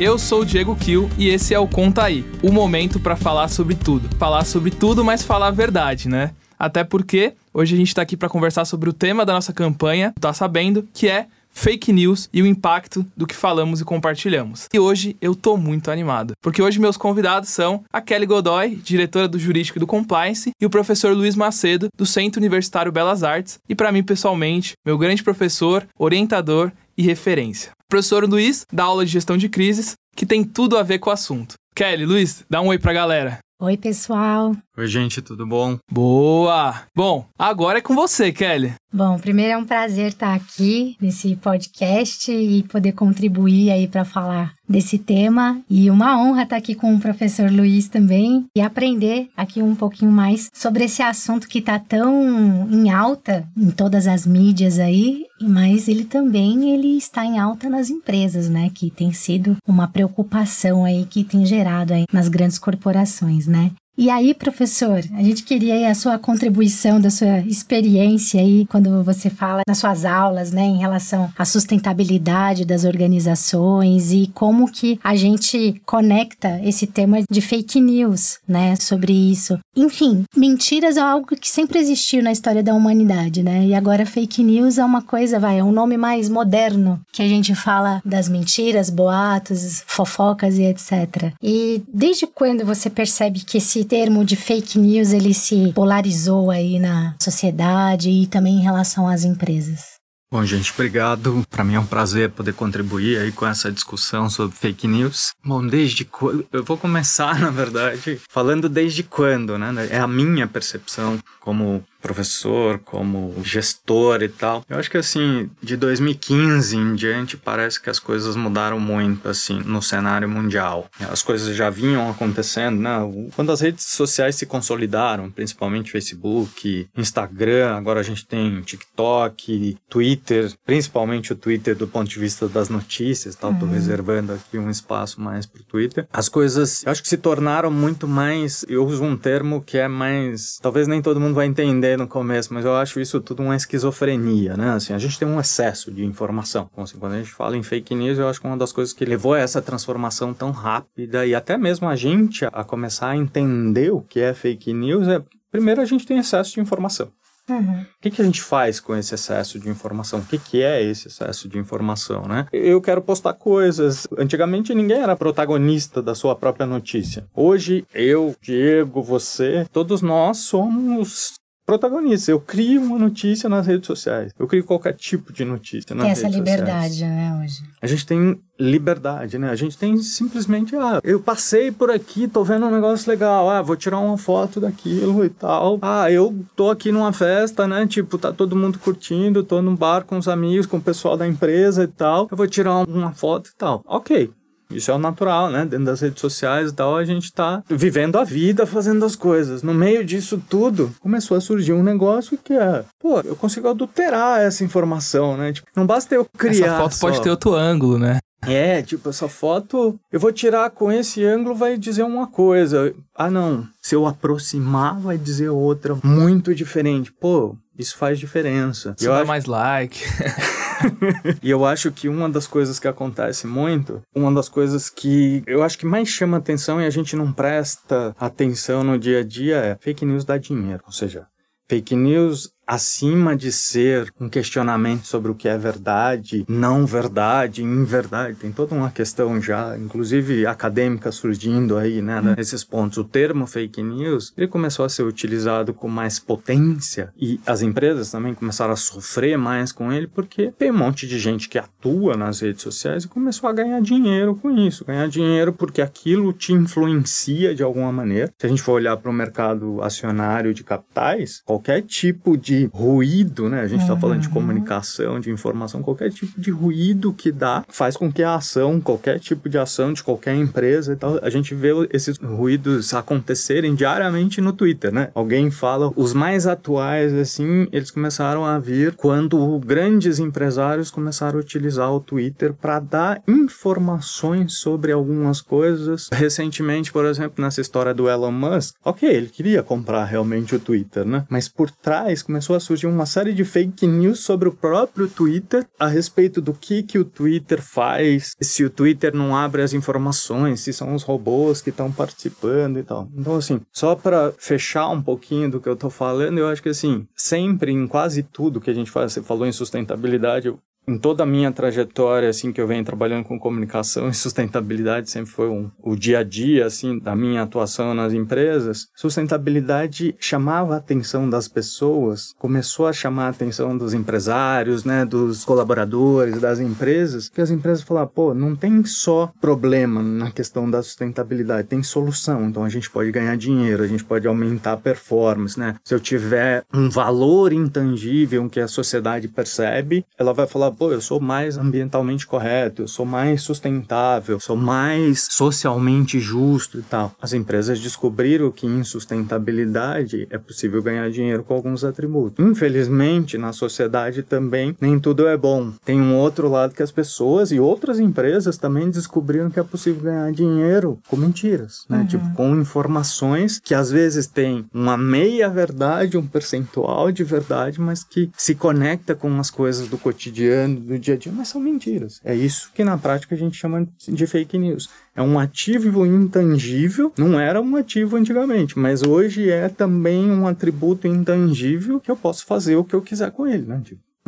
Eu sou o Diego Kill e esse é o Conta Aí, o momento para falar sobre tudo. Falar sobre tudo, mas falar a verdade, né? Até porque hoje a gente tá aqui para conversar sobre o tema da nossa campanha, tá sabendo, que é fake news e o impacto do que falamos e compartilhamos. E hoje eu tô muito animado, porque hoje meus convidados são a Kelly Godoy, diretora do Jurídico e do Compliance, e o professor Luiz Macedo, do Centro Universitário Belas Artes, e para mim pessoalmente, meu grande professor, orientador e referência. O professor Luiz dá aula de gestão de crises, que tem tudo a ver com o assunto. Kelly, Luiz, dá um oi pra galera. Oi, pessoal. Oi, gente, tudo bom? Boa! Bom, agora é com você, Kelly. Bom, primeiro é um prazer estar aqui nesse podcast e poder contribuir aí para falar desse tema e uma honra estar aqui com o professor Luiz também e aprender aqui um pouquinho mais sobre esse assunto que está tão em alta em todas as mídias aí, mas ele também ele está em alta nas empresas, né, que tem sido uma preocupação aí que tem gerado aí nas grandes corporações, né? E aí, professor, a gente queria a sua contribuição, da sua experiência aí, quando você fala nas suas aulas, né, em relação à sustentabilidade das organizações e como que a gente conecta esse tema de fake news, né, sobre isso. Enfim, mentiras é algo que sempre existiu na história da humanidade, né, e agora fake news é uma coisa, vai, é um nome mais moderno que a gente fala das mentiras, boatos, fofocas e etc. E desde quando você percebe que esse termo de fake news ele se polarizou aí na sociedade e também em relação às empresas? Bom, gente, obrigado. Para mim é um prazer poder contribuir aí com essa discussão sobre fake news. Bom, desde quando. Eu vou começar, na verdade, falando desde quando, né? É a minha percepção como professor, como gestor e tal. Eu acho que assim, de 2015 em diante, parece que as coisas mudaram muito assim no cenário mundial. As coisas já vinham acontecendo, né? Quando as redes sociais se consolidaram, principalmente Facebook, Instagram, agora a gente tem TikTok, Twitter, principalmente o Twitter do ponto de vista das notícias, tal, tô uhum. reservando aqui um espaço mais pro Twitter. As coisas, eu acho que se tornaram muito mais, eu uso um termo que é mais, talvez nem todo mundo vai entender no começo, mas eu acho isso tudo uma esquizofrenia, né? Assim, a gente tem um excesso de informação. Então, assim, quando a gente fala em fake news, eu acho que uma das coisas que levou a essa transformação tão rápida e até mesmo a gente a começar a entender o que é fake news é, primeiro, a gente tem excesso de informação. Uhum. O que, que a gente faz com esse excesso de informação? O que, que é esse excesso de informação, né? Eu quero postar coisas. Antigamente ninguém era protagonista da sua própria notícia. Hoje, eu, Diego, você, todos nós somos protagonista. Eu crio uma notícia nas redes sociais. Eu crio qualquer tipo de notícia nas tem redes essa liberdade, sociais. né, hoje. A gente tem liberdade, né? A gente tem simplesmente, ah, eu passei por aqui, tô vendo um negócio legal, ah, vou tirar uma foto daquilo e tal. Ah, eu tô aqui numa festa, né? Tipo, tá todo mundo curtindo, tô num bar com os amigos, com o pessoal da empresa e tal. Eu vou tirar uma foto e tal. Ok, isso é o natural, né? Dentro das redes sociais e tal, a gente tá vivendo a vida, fazendo as coisas. No meio disso tudo, começou a surgir um negócio que é, pô, eu consigo adulterar essa informação, né? Tipo, não basta eu criar. Essa foto só. pode ter outro ângulo, né? É, tipo, essa foto eu vou tirar com esse ângulo, vai dizer uma coisa. Ah, não. Se eu aproximar, vai dizer outra muito diferente. Pô, isso faz diferença. Isso dá acho... mais like. e eu acho que uma das coisas que acontece muito, uma das coisas que eu acho que mais chama atenção e a gente não presta atenção no dia a dia é fake news dá dinheiro. Ou seja, fake news acima de ser um questionamento sobre o que é verdade, não verdade, inverdade, tem toda uma questão já, inclusive acadêmica surgindo aí, né, uhum. nesses pontos. O termo fake news, ele começou a ser utilizado com mais potência e as empresas também começaram a sofrer mais com ele porque tem um monte de gente que atua nas redes sociais e começou a ganhar dinheiro com isso, ganhar dinheiro porque aquilo te influencia de alguma maneira. Se a gente for olhar para o mercado acionário de capitais, qualquer tipo de ruído, né? A gente está uhum. falando de uhum. comunicação, de informação, qualquer tipo de ruído que dá faz com que a ação, qualquer tipo de ação de qualquer empresa e tal, a gente vê esses ruídos acontecerem diariamente no Twitter, né? Alguém fala, os mais atuais, assim, eles começaram a vir quando grandes empresários começaram a utilizar o Twitter para dar informações sobre algumas coisas. Recentemente, por exemplo, nessa história do Elon Musk, ok, ele queria comprar realmente o Twitter, né? Mas por trás começou começou a surgir uma série de fake news sobre o próprio Twitter a respeito do que, que o Twitter faz, se o Twitter não abre as informações, se são os robôs que estão participando e tal. Então, assim, só para fechar um pouquinho do que eu tô falando, eu acho que, assim, sempre em quase tudo que a gente faz, você falou em sustentabilidade, em toda a minha trajetória, assim, que eu venho trabalhando com comunicação e sustentabilidade, sempre foi um, o dia a dia, assim, da minha atuação nas empresas, sustentabilidade chamava a atenção das pessoas, começou a chamar a atenção dos empresários, né, dos colaboradores, das empresas, que as empresas falavam, pô, não tem só problema na questão da sustentabilidade, tem solução, então a gente pode ganhar dinheiro, a gente pode aumentar a performance, né, se eu tiver um valor intangível que a sociedade percebe, ela vai falar, pô, eu sou mais ambientalmente correto, eu sou mais sustentável, sou mais socialmente justo e tal. As empresas descobriram que em sustentabilidade é possível ganhar dinheiro com alguns atributos. Infelizmente, na sociedade também nem tudo é bom. Tem um outro lado que as pessoas e outras empresas também descobriram que é possível ganhar dinheiro com mentiras, né? Uhum. Tipo, com informações que às vezes tem uma meia verdade, um percentual de verdade, mas que se conecta com as coisas do cotidiano do dia a dia, mas são mentiras. É isso que na prática a gente chama de fake news. É um ativo intangível, não era um ativo antigamente, mas hoje é também um atributo intangível que eu posso fazer o que eu quiser com ele, né?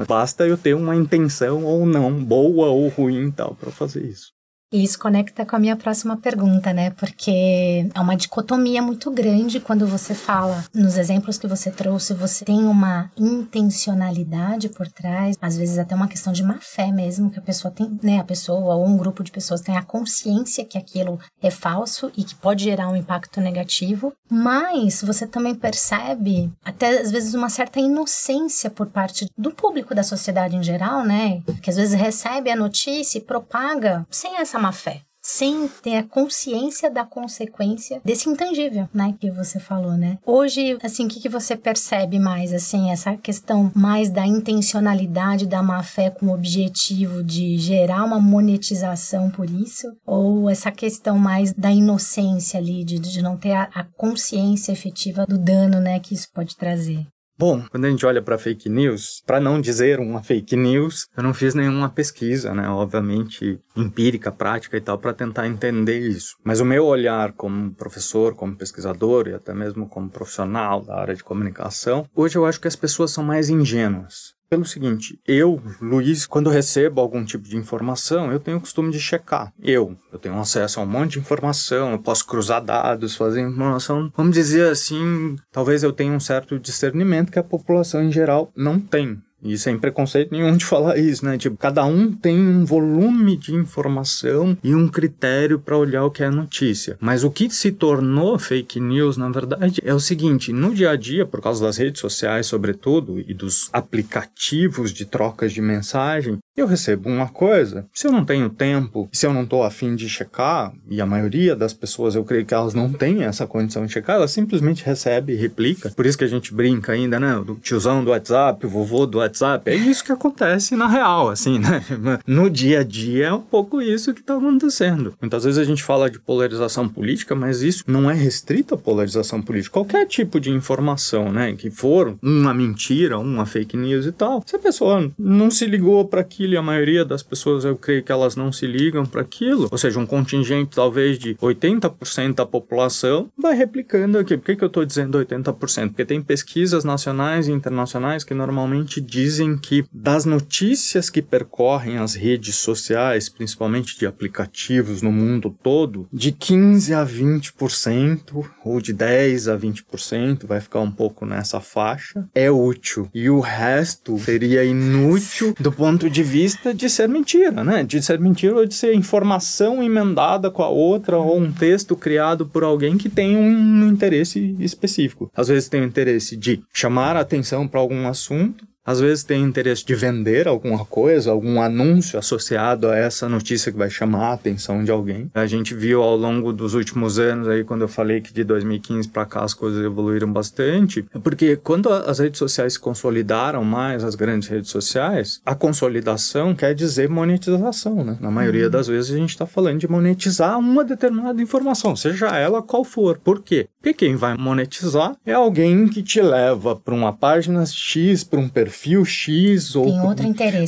Basta eu ter uma intenção ou não, boa ou ruim tal, para fazer isso. E isso conecta com a minha próxima pergunta, né? Porque é uma dicotomia muito grande quando você fala, nos exemplos que você trouxe, você tem uma intencionalidade por trás, às vezes até uma questão de má fé mesmo, que a pessoa tem, né? A pessoa ou um grupo de pessoas tem a consciência que aquilo é falso e que pode gerar um impacto negativo, mas você também percebe até às vezes uma certa inocência por parte do público da sociedade em geral, né? Que às vezes recebe a notícia e propaga sem essa má fé sem ter a consciência da consequência desse intangível, né, que você falou, né? Hoje, assim, o que, que você percebe mais, assim, essa questão mais da intencionalidade da má fé com o objetivo de gerar uma monetização por isso? Ou essa questão mais da inocência ali, de, de não ter a, a consciência efetiva do dano, né, que isso pode trazer? Bom, quando a gente olha para fake news, para não dizer uma fake news, eu não fiz nenhuma pesquisa, né? Obviamente empírica, prática e tal, para tentar entender isso. Mas o meu olhar como professor, como pesquisador e até mesmo como profissional da área de comunicação, hoje eu acho que as pessoas são mais ingênuas pelo seguinte, eu, Luiz, quando recebo algum tipo de informação, eu tenho o costume de checar. Eu, eu tenho acesso a um monte de informação, eu posso cruzar dados, fazer informação. Vamos dizer assim, talvez eu tenha um certo discernimento que a população em geral não tem. E sem preconceito nenhum de falar isso, né? Tipo, cada um tem um volume de informação e um critério para olhar o que é notícia. Mas o que se tornou fake news, na verdade, é o seguinte: no dia a dia, por causa das redes sociais, sobretudo, e dos aplicativos de trocas de mensagem, eu recebo uma coisa. Se eu não tenho tempo, se eu não estou afim de checar, e a maioria das pessoas eu creio que elas não têm essa condição de checar, ela simplesmente recebe e replica. Por isso que a gente brinca ainda, né? Do tiozão do WhatsApp, o vovô do WhatsApp. É isso que acontece na real, assim, né? No dia a dia é um pouco isso que está acontecendo. Muitas vezes a gente fala de polarização política, mas isso não é restrito à polarização política. Qualquer tipo de informação, né, que for uma mentira, uma fake news e tal, se a pessoa não se ligou para aquilo e a maioria das pessoas eu creio que elas não se ligam para aquilo, ou seja, um contingente talvez de 80% da população vai replicando aqui. Por que, que eu estou dizendo 80%? Porque tem pesquisas nacionais e internacionais que normalmente dizem que das notícias que percorrem as redes sociais, principalmente de aplicativos no mundo todo, de 15 a 20% ou de 10 a 20%, vai ficar um pouco nessa faixa, é útil. E o resto seria inútil do ponto de vista de ser mentira, né? De ser mentira ou de ser informação emendada com a outra ou um texto criado por alguém que tem um interesse específico. Às vezes tem o interesse de chamar a atenção para algum assunto, às vezes tem interesse de vender alguma coisa, algum anúncio associado a essa notícia que vai chamar a atenção de alguém. A gente viu ao longo dos últimos anos aí, quando eu falei que de 2015 para cá as coisas evoluíram bastante, é porque quando as redes sociais se consolidaram mais, as grandes redes sociais, a consolidação quer dizer monetização, né? Na maioria uhum. das vezes a gente está falando de monetizar uma determinada informação, seja ela qual for. Por quê? Porque quem vai monetizar é alguém que te leva para uma página X, para um perfil X ou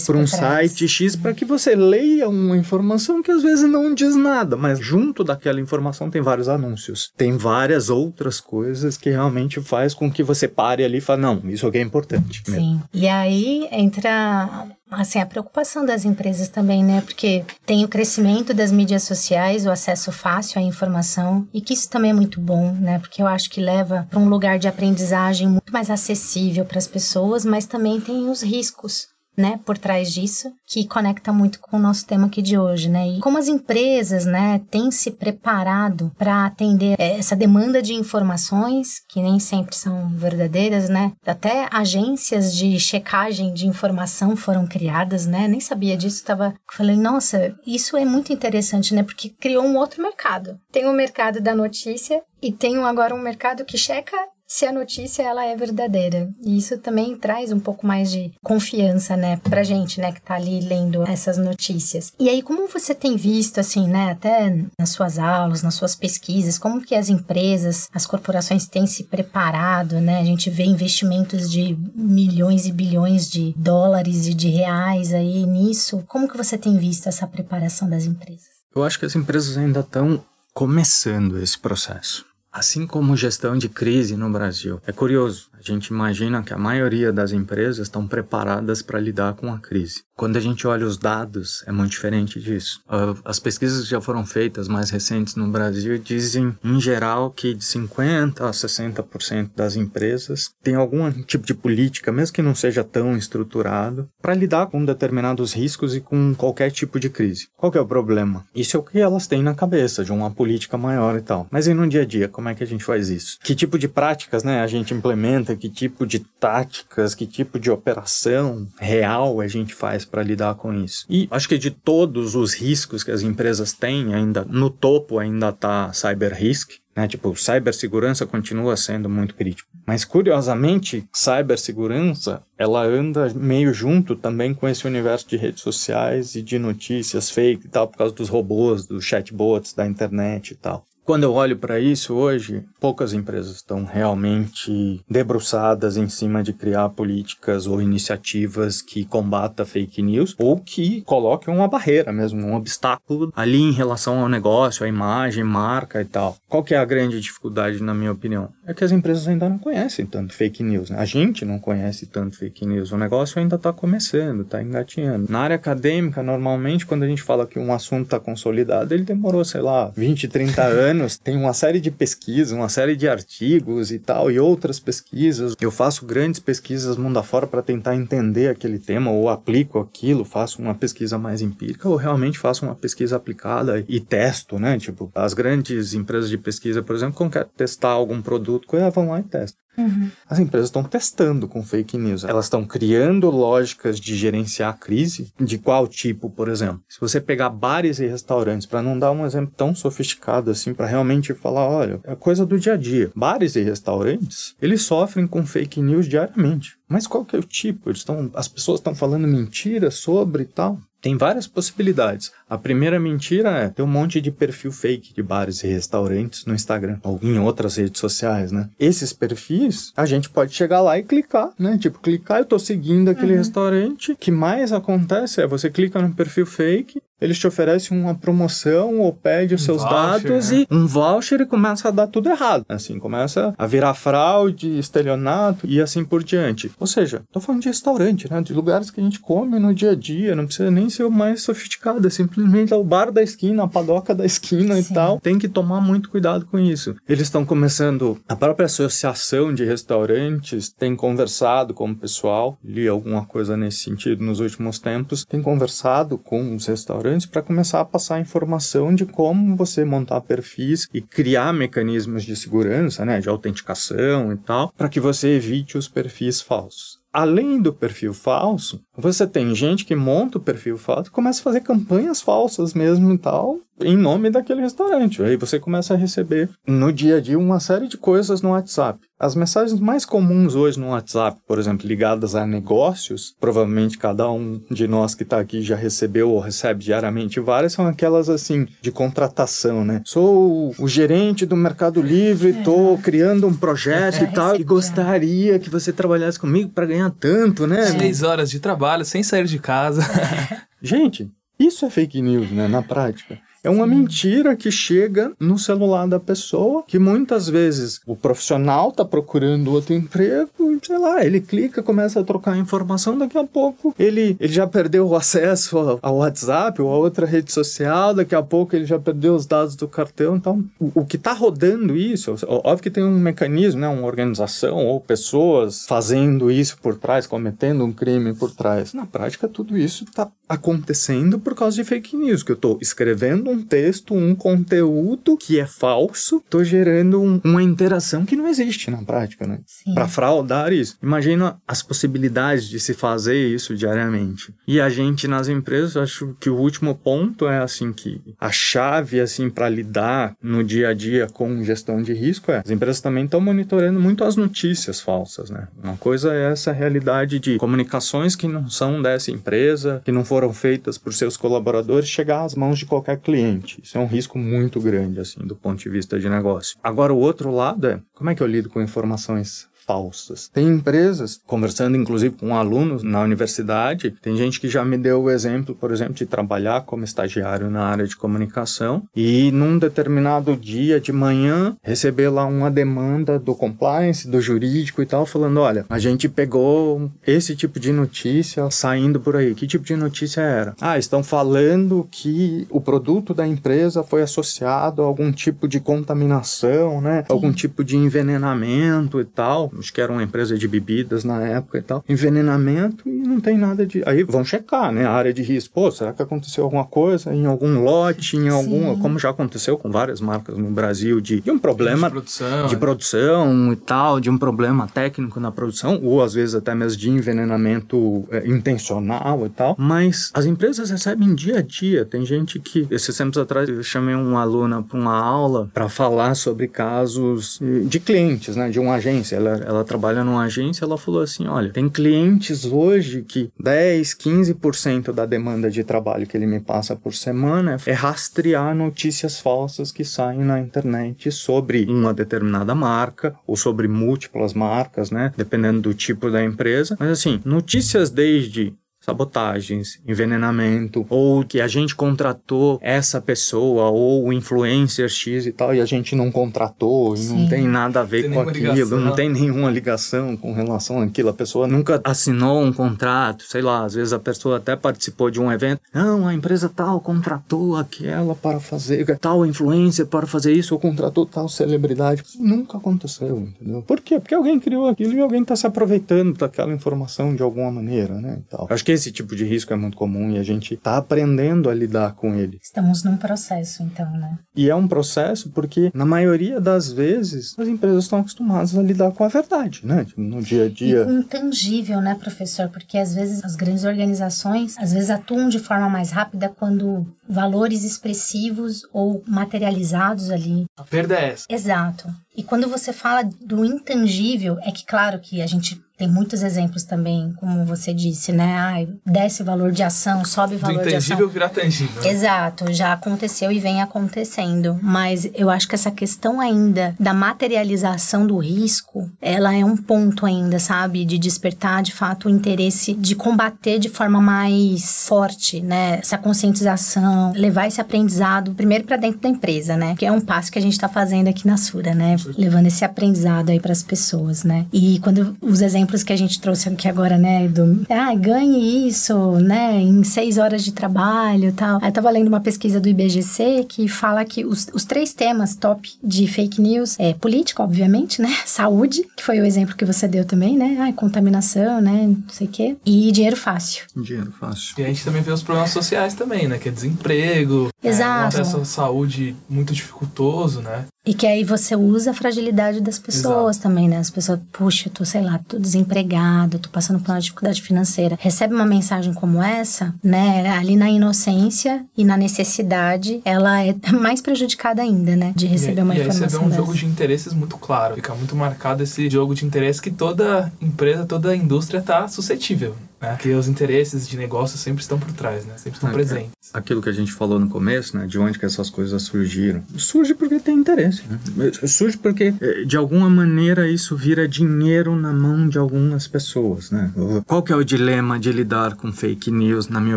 para um site X para que você leia uma informação que às vezes não diz nada, mas junto daquela informação tem vários anúncios, tem várias outras coisas que realmente faz com que você pare ali e fale, não, isso aqui é importante. Sim. Mesmo. E aí entra assim, a preocupação das empresas também, né? Porque tem o crescimento das mídias sociais, o acesso fácil à informação, e que isso também é muito bom, né? Porque eu acho que leva para um lugar de aprendizagem muito mais acessível para as pessoas, mas também tem os riscos né, por trás disso, que conecta muito com o nosso tema aqui de hoje, né? E como as empresas, né, têm se preparado para atender essa demanda de informações, que nem sempre são verdadeiras, né? Até agências de checagem de informação foram criadas, né? Nem sabia disso, estava falei, nossa, isso é muito interessante, né? Porque criou um outro mercado. Tem o mercado da notícia e tem agora um mercado que checa se a notícia ela é verdadeira. E isso também traz um pouco mais de confiança, né, pra gente, né, que tá ali lendo essas notícias. E aí, como você tem visto, assim, né, até nas suas aulas, nas suas pesquisas, como que as empresas, as corporações têm se preparado, né? A gente vê investimentos de milhões e bilhões de dólares e de reais aí nisso. Como que você tem visto essa preparação das empresas? Eu acho que as empresas ainda estão começando esse processo. Assim como gestão de crise no Brasil. É curioso, gente imagina que a maioria das empresas estão preparadas para lidar com a crise. Quando a gente olha os dados, é muito diferente disso. Ah, as pesquisas que já foram feitas, mais recentes no Brasil, dizem, em geral, que de 50% a 60% das empresas têm algum tipo de política, mesmo que não seja tão estruturado, para lidar com determinados riscos e com qualquer tipo de crise. Qual é o problema? Isso é o que elas têm na cabeça, de uma política maior e tal. Mas e no dia a dia, como é que a gente faz isso? Que tipo de práticas né, a gente implementa? Que tipo de táticas? Que tipo de operação real a gente faz para lidar com isso. E acho que de todos os riscos que as empresas têm, ainda no topo ainda está cyber risk, né? Tipo, cibersegurança continua sendo muito crítico. Mas curiosamente, cibersegurança, ela anda meio junto também com esse universo de redes sociais e de notícias fake e tal, por causa dos robôs, dos chatbots da internet e tal. Quando eu olho para isso hoje, poucas empresas estão realmente debruçadas em cima de criar políticas ou iniciativas que combata fake news ou que coloquem uma barreira mesmo, um obstáculo ali em relação ao negócio, à imagem, marca e tal. Qual que é a grande dificuldade, na minha opinião? É que as empresas ainda não conhecem tanto fake news. Né? A gente não conhece tanto fake news. O negócio ainda está começando, está engatinhando. Na área acadêmica, normalmente, quando a gente fala que um assunto está consolidado, ele demorou, sei lá, 20, 30 anos anos tem uma série de pesquisas, uma série de artigos e tal, e outras pesquisas. Eu faço grandes pesquisas mundo afora para tentar entender aquele tema, ou aplico aquilo, faço uma pesquisa mais empírica, ou realmente faço uma pesquisa aplicada e testo, né? Tipo, as grandes empresas de pesquisa, por exemplo, quando quer testar algum produto, vão lá e testam. Uhum. As empresas estão testando com fake news. Elas estão criando lógicas de gerenciar a crise. De qual tipo, por exemplo? Se você pegar bares e restaurantes, para não dar um exemplo tão sofisticado assim, para realmente falar, olha, é coisa do dia a dia. Bares e restaurantes, eles sofrem com fake news diariamente. Mas qual que é o tipo? Eles estão, as pessoas estão falando mentira sobre tal. Tem várias possibilidades. A primeira mentira é ter um monte de perfil fake de bares e restaurantes no Instagram ou em outras redes sociais, né? Esses perfis, a gente pode chegar lá e clicar, né? Tipo, clicar, eu tô seguindo aquele uhum. restaurante. O que mais acontece é você clica no perfil fake, eles te oferecem uma promoção ou pede os um seus voucher, dados né? e um voucher e começa a dar tudo errado. Assim, começa a virar fraude, estelionato e assim por diante. Ou seja, tô falando de restaurante, né? De lugares que a gente come no dia a dia, não precisa nem ser o mais sofisticado, é simplesmente o bar da esquina, a padoca da esquina Sim. e tal. Tem que tomar muito cuidado com isso. Eles estão começando, a própria associação de restaurantes tem conversado com o pessoal, li alguma coisa nesse sentido nos últimos tempos, tem conversado com os restaurantes para começar a passar informação de como você montar perfis e criar mecanismos de segurança, né, de autenticação e tal, para que você evite os perfis falsos além do perfil falso, você tem gente que monta o perfil falso e começa a fazer campanhas falsas mesmo e tal, em nome daquele restaurante. Aí você começa a receber no dia a dia uma série de coisas no WhatsApp. As mensagens mais comuns hoje no WhatsApp, por exemplo, ligadas a negócios, provavelmente cada um de nós que está aqui já recebeu ou recebe diariamente várias, são aquelas assim de contratação, né? Sou o gerente do Mercado Livre, estou é. criando um projeto e tal, e gostaria que você trabalhasse comigo para ganhar tanto, né? Seis horas de trabalho sem sair de casa. Gente, isso é fake news, né? Na prática. É uma mentira que chega no celular da pessoa, que muitas vezes o profissional está procurando outro emprego sei lá, ele clica, começa a trocar informação, daqui a pouco ele, ele já perdeu o acesso ao WhatsApp ou a outra rede social, daqui a pouco ele já perdeu os dados do cartão. Então, o, o que está rodando isso, óbvio que tem um mecanismo, né, uma organização ou pessoas fazendo isso por trás, cometendo um crime por trás. Na prática, tudo isso está acontecendo por causa de fake news, que eu estou escrevendo um texto, um conteúdo que é falso, tô gerando um, uma interação que não existe na prática, né? Para fraudar isso. Imagina as possibilidades de se fazer isso diariamente. E a gente nas empresas, acho que o último ponto é assim que a chave assim para lidar no dia a dia com gestão de risco é as empresas também estão monitorando muito as notícias falsas, né? Uma coisa é essa realidade de comunicações que não são dessa empresa, que não foram feitas por seus colaboradores chegar às mãos de qualquer cliente cliente. Isso é um risco muito grande, assim, do ponto de vista de negócio. Agora, o outro lado é como é que eu lido com informações falsas. Tem empresas, conversando inclusive com alunos na universidade, tem gente que já me deu o exemplo, por exemplo, de trabalhar como estagiário na área de comunicação e num determinado dia de manhã receber lá uma demanda do compliance, do jurídico e tal, falando: olha, a gente pegou esse tipo de notícia saindo por aí. Que tipo de notícia era? Ah, estão falando que o produto da empresa foi associado a algum tipo de contaminação, né? Sim. Algum tipo de envenenamento e tal acho que era uma empresa de bebidas na época e tal, envenenamento e não tem nada de. Aí vão checar, né? A área de risco. Pô, será que aconteceu alguma coisa em algum lote, em algum. Sim. Como já aconteceu com várias marcas no Brasil, de, de um problema de produção, de é. produção e tal, de um problema técnico na produção, ou às vezes até mesmo de envenenamento é, intencional e tal. Mas as empresas recebem dia a dia. Tem gente que, esses tempos atrás, eu chamei uma aluna para uma aula para falar sobre casos de clientes, né? De uma agência. Ela ela trabalha numa agência, ela falou assim: olha, tem clientes hoje que 10, 15% da demanda de trabalho que ele me passa por semana é rastrear notícias falsas que saem na internet sobre uma determinada marca ou sobre múltiplas marcas, né? Dependendo do tipo da empresa. Mas assim, notícias desde sabotagens, envenenamento, ou que a gente contratou essa pessoa ou o influencer X e tal e a gente não contratou Sim. e não tem nada a ver com aquilo, ligação. não tem nenhuma ligação com relação àquilo, a pessoa nunca assinou um contrato, sei lá, às vezes a pessoa até participou de um evento, não, a empresa tal contratou aquela para fazer tal influencer para fazer isso ou contratou tal celebridade. Nunca aconteceu, entendeu? Por quê? Porque alguém criou aquilo e alguém está se aproveitando daquela informação de alguma maneira, né? E tal. Acho que esse tipo de risco é muito comum e a gente está aprendendo a lidar com ele. Estamos num processo, então, né? E é um processo porque, na maioria das vezes, as empresas estão acostumadas a lidar com a verdade, né? Tipo, no dia a dia. E com intangível, né, professor? Porque às vezes as grandes organizações, às vezes atuam de forma mais rápida quando valores expressivos ou materializados ali. A perda é essa. Exato. E quando você fala do intangível, é que claro que a gente tem muitos exemplos também, como você disse, né? Ai, desce valor de ação, sobe valor de ação. intangível virar tangível. Né? Exato, já aconteceu e vem acontecendo. Mas eu acho que essa questão ainda da materialização do risco, ela é um ponto ainda, sabe? De despertar, de fato, o interesse de combater de forma mais forte, né? Essa conscientização, levar esse aprendizado primeiro para dentro da empresa, né? Que é um passo que a gente está fazendo aqui na Sura, né? Levando esse aprendizado aí para as pessoas, né? E quando os exemplos exemplos que a gente trouxe aqui agora, né? Do, ah, ganhe isso, né? Em seis horas de trabalho e tal. Aí eu tava lendo uma pesquisa do IBGC que fala que os, os três temas top de fake news é política, obviamente, né? Saúde, que foi o exemplo que você deu também, né? Ah, contaminação, né? Não sei o quê. E dinheiro fácil. Dinheiro fácil. E a gente também vê os problemas sociais também, né? Que é desemprego, Exato. um acesso à saúde muito dificultoso, né? E que aí você usa a fragilidade das pessoas Exato. também, né? As pessoas, puxa, eu tô, sei lá, tô desempregado, tô passando por uma dificuldade financeira. Recebe uma mensagem como essa, né? Ali na inocência e na necessidade, ela é mais prejudicada ainda, né? De receber e, uma e aí informação você vê um dessa. jogo de interesses muito claro. Fica muito marcado esse jogo de interesse que toda empresa, toda indústria tá suscetível. Né? Porque os interesses de negócio sempre estão por trás, né? Sempre estão Ah, presentes. Aquilo que a gente falou no começo, né? De onde que essas coisas surgiram. Surge porque tem interesse, né? Surge porque, de alguma maneira, isso vira dinheiro na mão de algumas pessoas, né? Qual que é o dilema de lidar com fake news, na minha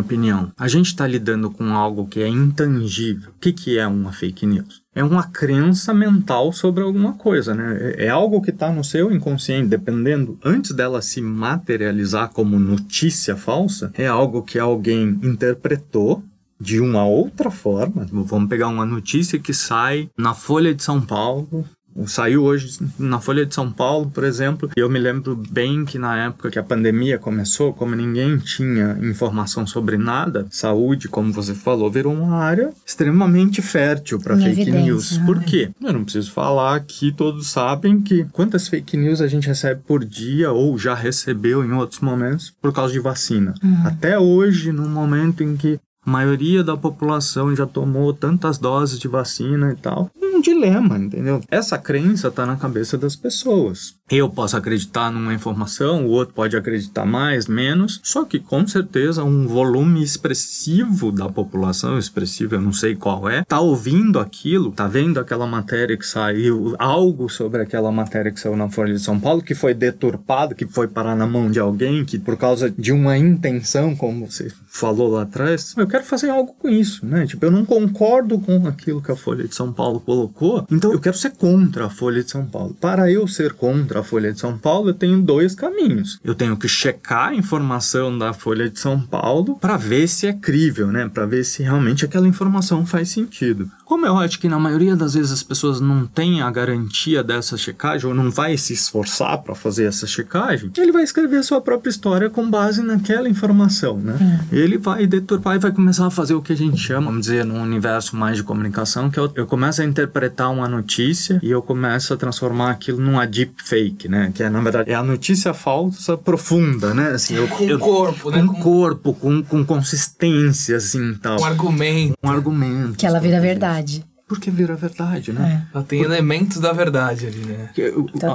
opinião? A gente está lidando com algo que é intangível. O que, que é uma fake news? É uma crença mental sobre alguma coisa, né? É- É algo que está no seu inconsciente, dependendo, antes dela se materializar como notícia falsa, é algo que alguém interpretou de uma outra forma. Vamos pegar uma notícia que sai na Folha de São Paulo. Saiu hoje na Folha de São Paulo, por exemplo. E eu me lembro bem que na época que a pandemia começou, como ninguém tinha informação sobre nada, saúde, como você falou, virou uma área extremamente fértil para fake evidência, news. né? Por quê? Eu não preciso falar aqui, todos sabem que quantas fake news a gente recebe por dia ou já recebeu em outros momentos por causa de vacina. Até hoje, no momento em que maioria da população já tomou tantas doses de vacina e tal. É um dilema, entendeu? Essa crença tá na cabeça das pessoas. Eu posso acreditar numa informação, o outro pode acreditar mais, menos, só que com certeza um volume expressivo da população, expressivo eu não sei qual é, tá ouvindo aquilo, tá vendo aquela matéria que saiu, algo sobre aquela matéria que saiu na Folha de São Paulo, que foi deturpado, que foi parar na mão de alguém, que por causa de uma intenção, como você falou lá atrás, eu quero fazer algo com isso, né? Tipo, eu não concordo com aquilo que a Folha de São Paulo colocou, então eu quero ser contra a Folha de São Paulo. Para eu ser contra a Folha de São Paulo, eu tenho dois caminhos. Eu tenho que checar a informação da Folha de São Paulo para ver se é crível, né? Para ver se realmente aquela informação faz sentido. Como eu acho que na maioria das vezes as pessoas não têm a garantia dessa checagem ou não vai se esforçar para fazer essa checagem, ele vai escrever a sua própria história com base naquela informação, né? Ele vai deturpar e vai começar a fazer o que a gente chama, vamos dizer, num universo mais de comunicação, que eu, eu começo a interpretar uma notícia e eu começo a transformar aquilo numa deep fake, né? Que é, na verdade, é a notícia falsa profunda, né? Assim, eu, Com eu- corpo, né? Com Com- corpo, com, com consistência, assim, tal. Um argumento. Um argumento. Que ela vira verdade. Porque vira verdade, né? Ela tem elementos da verdade ali, né?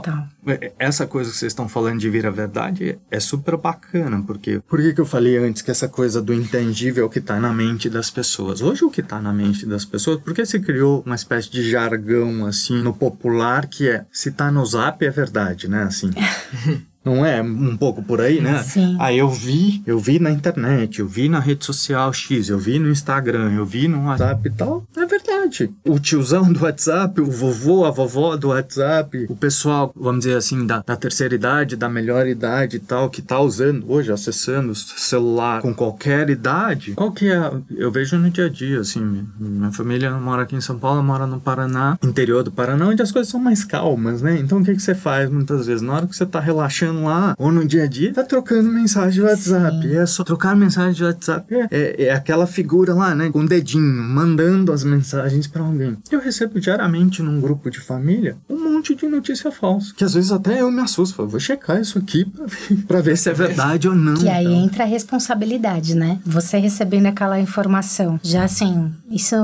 Total. a- Essa coisa que vocês estão falando de vira verdade é super bacana, porque por que, que eu falei antes que essa coisa do intangível é o que tá na mente das pessoas? Hoje o que tá na mente das pessoas, porque se criou uma espécie de jargão assim no popular que é se tá no zap é verdade, né? Assim. Não é um pouco por aí, né? Sim. Aí eu vi, eu vi na internet, eu vi na rede social X, eu vi no Instagram, eu vi no WhatsApp e tal. É verdade. O tiozão do WhatsApp, o vovô, a vovó do WhatsApp, o pessoal, vamos dizer assim, da, da terceira idade, da melhor idade e tal, que tá usando hoje, acessando o celular com qualquer idade. Qual que é? Eu vejo no dia a dia, assim, minha família mora aqui em São Paulo, mora no Paraná, interior do Paraná, onde as coisas são mais calmas, né? Então o que, que você faz muitas vezes? Na hora que você tá relaxando lá, ou no dia a dia, tá trocando mensagem de WhatsApp. Sim. É só trocar mensagem de WhatsApp. É, é, é aquela figura lá, né? Com o dedinho, mandando as mensagens pra alguém. Eu recebo diariamente num grupo de família um monte de notícia falsa. Que às vezes até eu me assusto. Falo, vou checar isso aqui pra ver, pra ver se é verdade ou não. Que aí Então, entra a responsabilidade, né? Você recebendo aquela informação. Já assim, isso.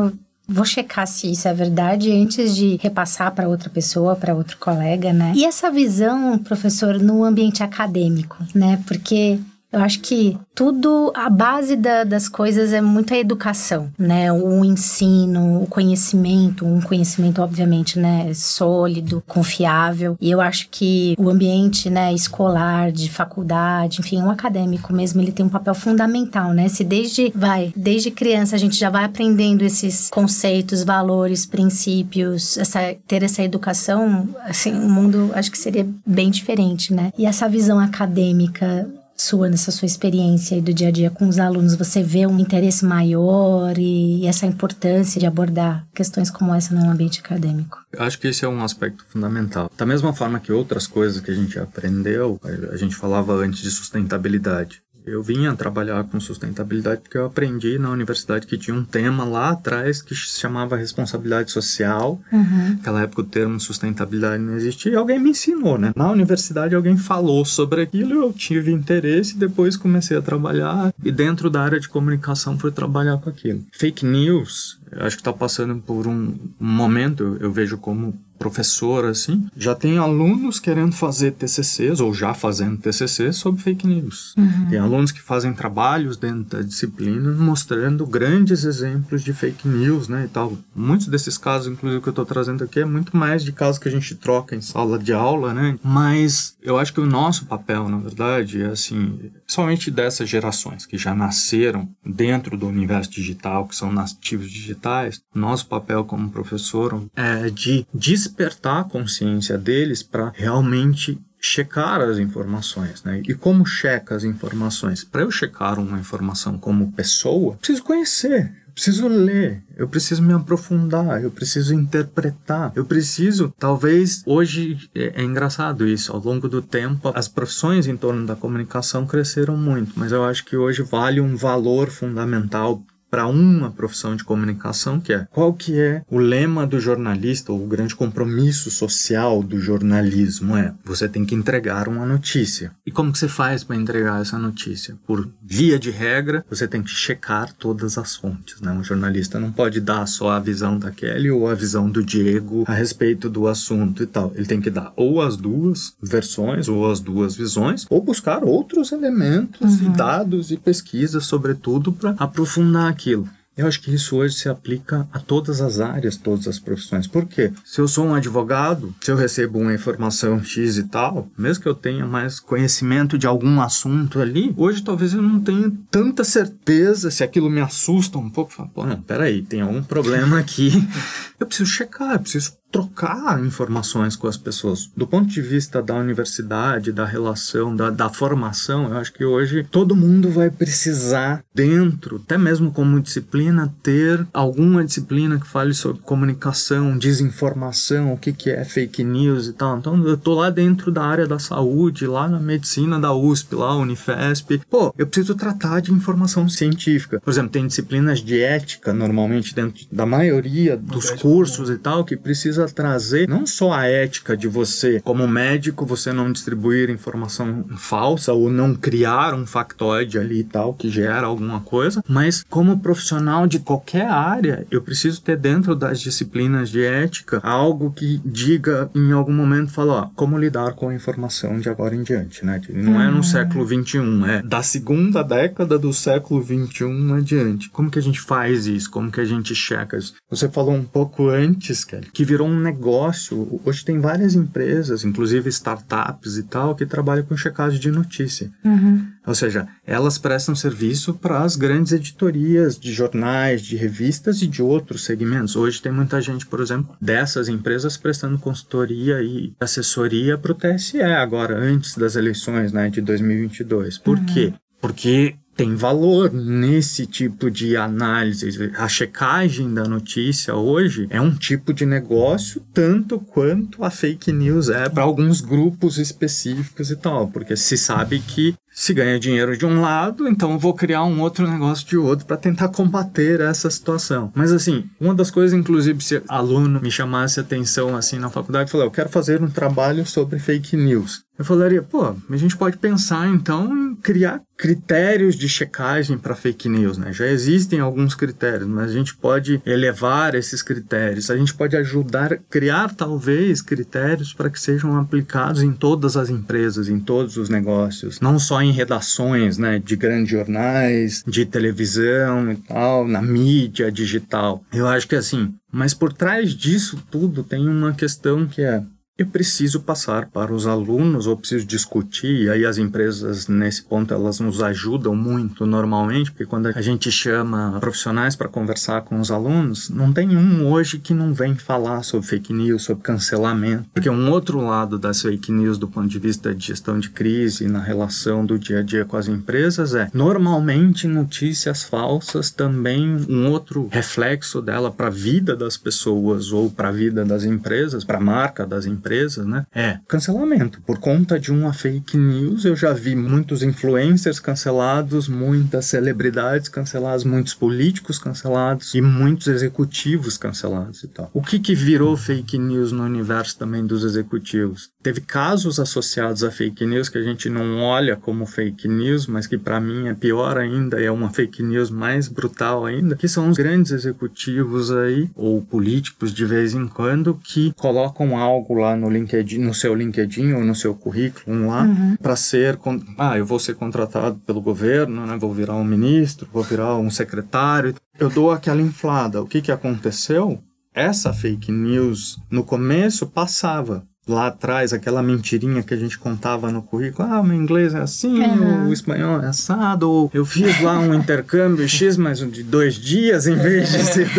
Vou checar se isso é verdade antes de repassar para outra pessoa, para outro colega, né? E essa visão, professor, no ambiente acadêmico, né? Porque eu acho que tudo, a base da- das coisas é muito a educação, né? O ensino, o conhecimento, um conhecimento, obviamente, né? Sólido, confiável. E eu acho que o ambiente, né? Escolar, de faculdade, enfim, um acadêmico mesmo, ele tem um papel fundamental, né? Se desde, vai, desde criança a gente já vai aprendendo esses conceitos, valores, princípios, essa, ter essa educação, assim, o mundo acho que seria bem diferente, né? E essa visão acadêmica sua, nessa sua experiência aí do dia a dia com os alunos, você vê um interesse maior e, essa importância de abordar questões como essa no ambiente acadêmico? Eu acho que esse é um aspecto fundamental. Da mesma forma que outras coisas que a gente aprendeu, a gente falava antes de sustentabilidade. Eu vinha trabalhar com sustentabilidade porque eu aprendi na universidade que tinha um tema lá atrás que se chamava responsabilidade social. Uhum. Naquela época o termo sustentabilidade não existia e alguém me ensinou, né? Na universidade alguém falou sobre aquilo, eu tive interesse e depois comecei a trabalhar e dentro da área de comunicação fui trabalhar com aquilo. Fake news, acho que está passando por um, um momento, eu vejo como professor, assim, já tem alunos querendo fazer TCCs, ou já fazendo TCCs, sobre fake news. Uhum. Tem alunos que fazem trabalhos dentro da disciplina mostrando grandes exemplos de fake news, né, e tal. Muitos desses casos, inclusive, que eu estou trazendo aqui, é muito mais de casos que a gente troca em sala de aula, né, mas eu acho que o nosso papel, na verdade, é assim, somente dessas gerações que já nasceram dentro do universo digital, que são nativos digitais, nosso papel como professor é de despertar a consciência deles para realmente checar as informações, né? E como checa as informações? Para eu checar uma informação como pessoa, preciso conhecer, preciso ler, eu preciso me aprofundar, eu preciso interpretar, eu preciso, talvez hoje é, é, engraçado isso, ao longo do tempo as profissões em torno da comunicação cresceram muito, mas eu acho que hoje vale um valor fundamental para uma profissão de comunicação, que é qual que é o lema do jornalista ou o grande compromisso social do jornalismo é você tem que entregar uma notícia. E como que você faz para entregar essa notícia? Por via de regra, você tem que checar todas as fontes, né? Um jornalista não pode dar só a visão da Kelly ou a visão do Diego a respeito do assunto e tal. Ele tem que dar ou as duas versões ou as duas visões ou buscar outros elementos uhum. e dados e pesquisas, sobretudo, para aprofundar aquilo. Eu acho que isso hoje se aplica a todas as áreas, todas as profissões. Por quê? Se eu sou um advogado, se eu recebo uma informação X e tal, mesmo que eu tenha mais conhecimento de algum assunto ali, hoje talvez eu não tenha tanta certeza se aquilo me assusta um pouco. Falo, pô, não, peraí, tem algum problema aqui. eu preciso checar, eu preciso trocar informações com as pessoas. Do ponto de vista da universidade, da relação, da, da formação, eu acho que hoje todo mundo vai precisar, dentro, até mesmo como disciplina, ter alguma disciplina que fale sobre comunicação, desinformação, o que, que é fake news e tal. Então, eu tô lá dentro da área da saúde, lá na medicina da USP, lá, Unifesp. Pô, eu preciso tratar de informação científica. Por exemplo, tem disciplinas de ética, normalmente, dentro da maioria dos cursos e tal, que precisa precisa trazer não só a ética de você, como médico, você não distribuir informação falsa ou não criar um factoide ali e tal que gera alguma coisa, mas como profissional de qualquer área, eu preciso ter dentro das disciplinas de ética algo que diga em algum momento, fala, ó, como lidar com a informação de agora em diante, né? Não é no uhum. século 21, é da segunda década do século 21 adiante. Como que a gente faz isso? Como que a gente checa isso? Você falou um pouco antes, Kelly, que virou um negócio. Hoje tem várias empresas, inclusive startups e tal, que trabalham com checagem de notícia. Uhum. Ou seja, elas prestam serviço para as grandes editorias de jornais, de revistas e de outros segmentos. Hoje tem muita gente, por exemplo, dessas empresas prestando consultoria e assessoria para o TSE agora, antes das eleições né, de 2022. Por uhum. quê? Porque tem valor nesse tipo de análise. A checagem da notícia hoje é um tipo de negócio tanto quanto a fake news é para alguns grupos específicos e tal, porque se sabe que se ganha dinheiro de um lado, então vou criar um outro negócio de outro para tentar combater essa situação. Mas assim, uma das coisas, inclusive, se aluno me chamasse atenção assim na faculdade, falou: eu quero fazer um trabalho sobre fake news. Eu falaria, pô, a gente pode pensar então em criar critérios de checagem para fake news, né? Já existem alguns critérios, mas a gente pode elevar esses critérios. A gente pode ajudar a criar talvez critérios para que sejam aplicados em todas as empresas, em todos os negócios, não só em redações, né, de grandes jornais, de televisão e tal, na mídia digital. Eu acho que assim, mas por trás disso tudo tem uma questão que é eu preciso passar para os alunos ou preciso discutir, e aí as empresas nesse ponto elas nos ajudam muito normalmente, porque quando a gente chama profissionais para conversar com os alunos, não tem um hoje que não vem falar sobre fake news, sobre cancelamento, porque um outro lado das fake news do ponto de vista de gestão de crise na relação do dia a dia com as empresas é normalmente notícias falsas também um outro reflexo dela para a vida das pessoas ou para a vida das empresas, para a marca das empresas empresas, né? É cancelamento. Por conta de uma fake news, eu já vi muitos influencers cancelados, muitas celebridades canceladas, muitos políticos cancelados e muitos executivos cancelados e tal. O que que virou fake news no universo também dos executivos? Teve casos associados a fake news que a gente não olha como fake news, mas que para mim é pior ainda, é uma fake news mais brutal ainda, que são os grandes executivos aí ou políticos de vez em quando que colocam algo lá no LinkedIn, no seu LinkedIn ou no seu currículo lá uhum. para ser, ah, eu vou ser contratado pelo governo, né? Vou virar um ministro, vou virar um secretário. Eu dou aquela inflada. O que que aconteceu? Essa fake news no começo passava lá atrás, aquela mentirinha que a gente contava no currículo, ah, o meu inglês é assim, uhum. o espanhol é assado, ou eu fiz lá um intercâmbio X, mas de dois dias em vez de ser,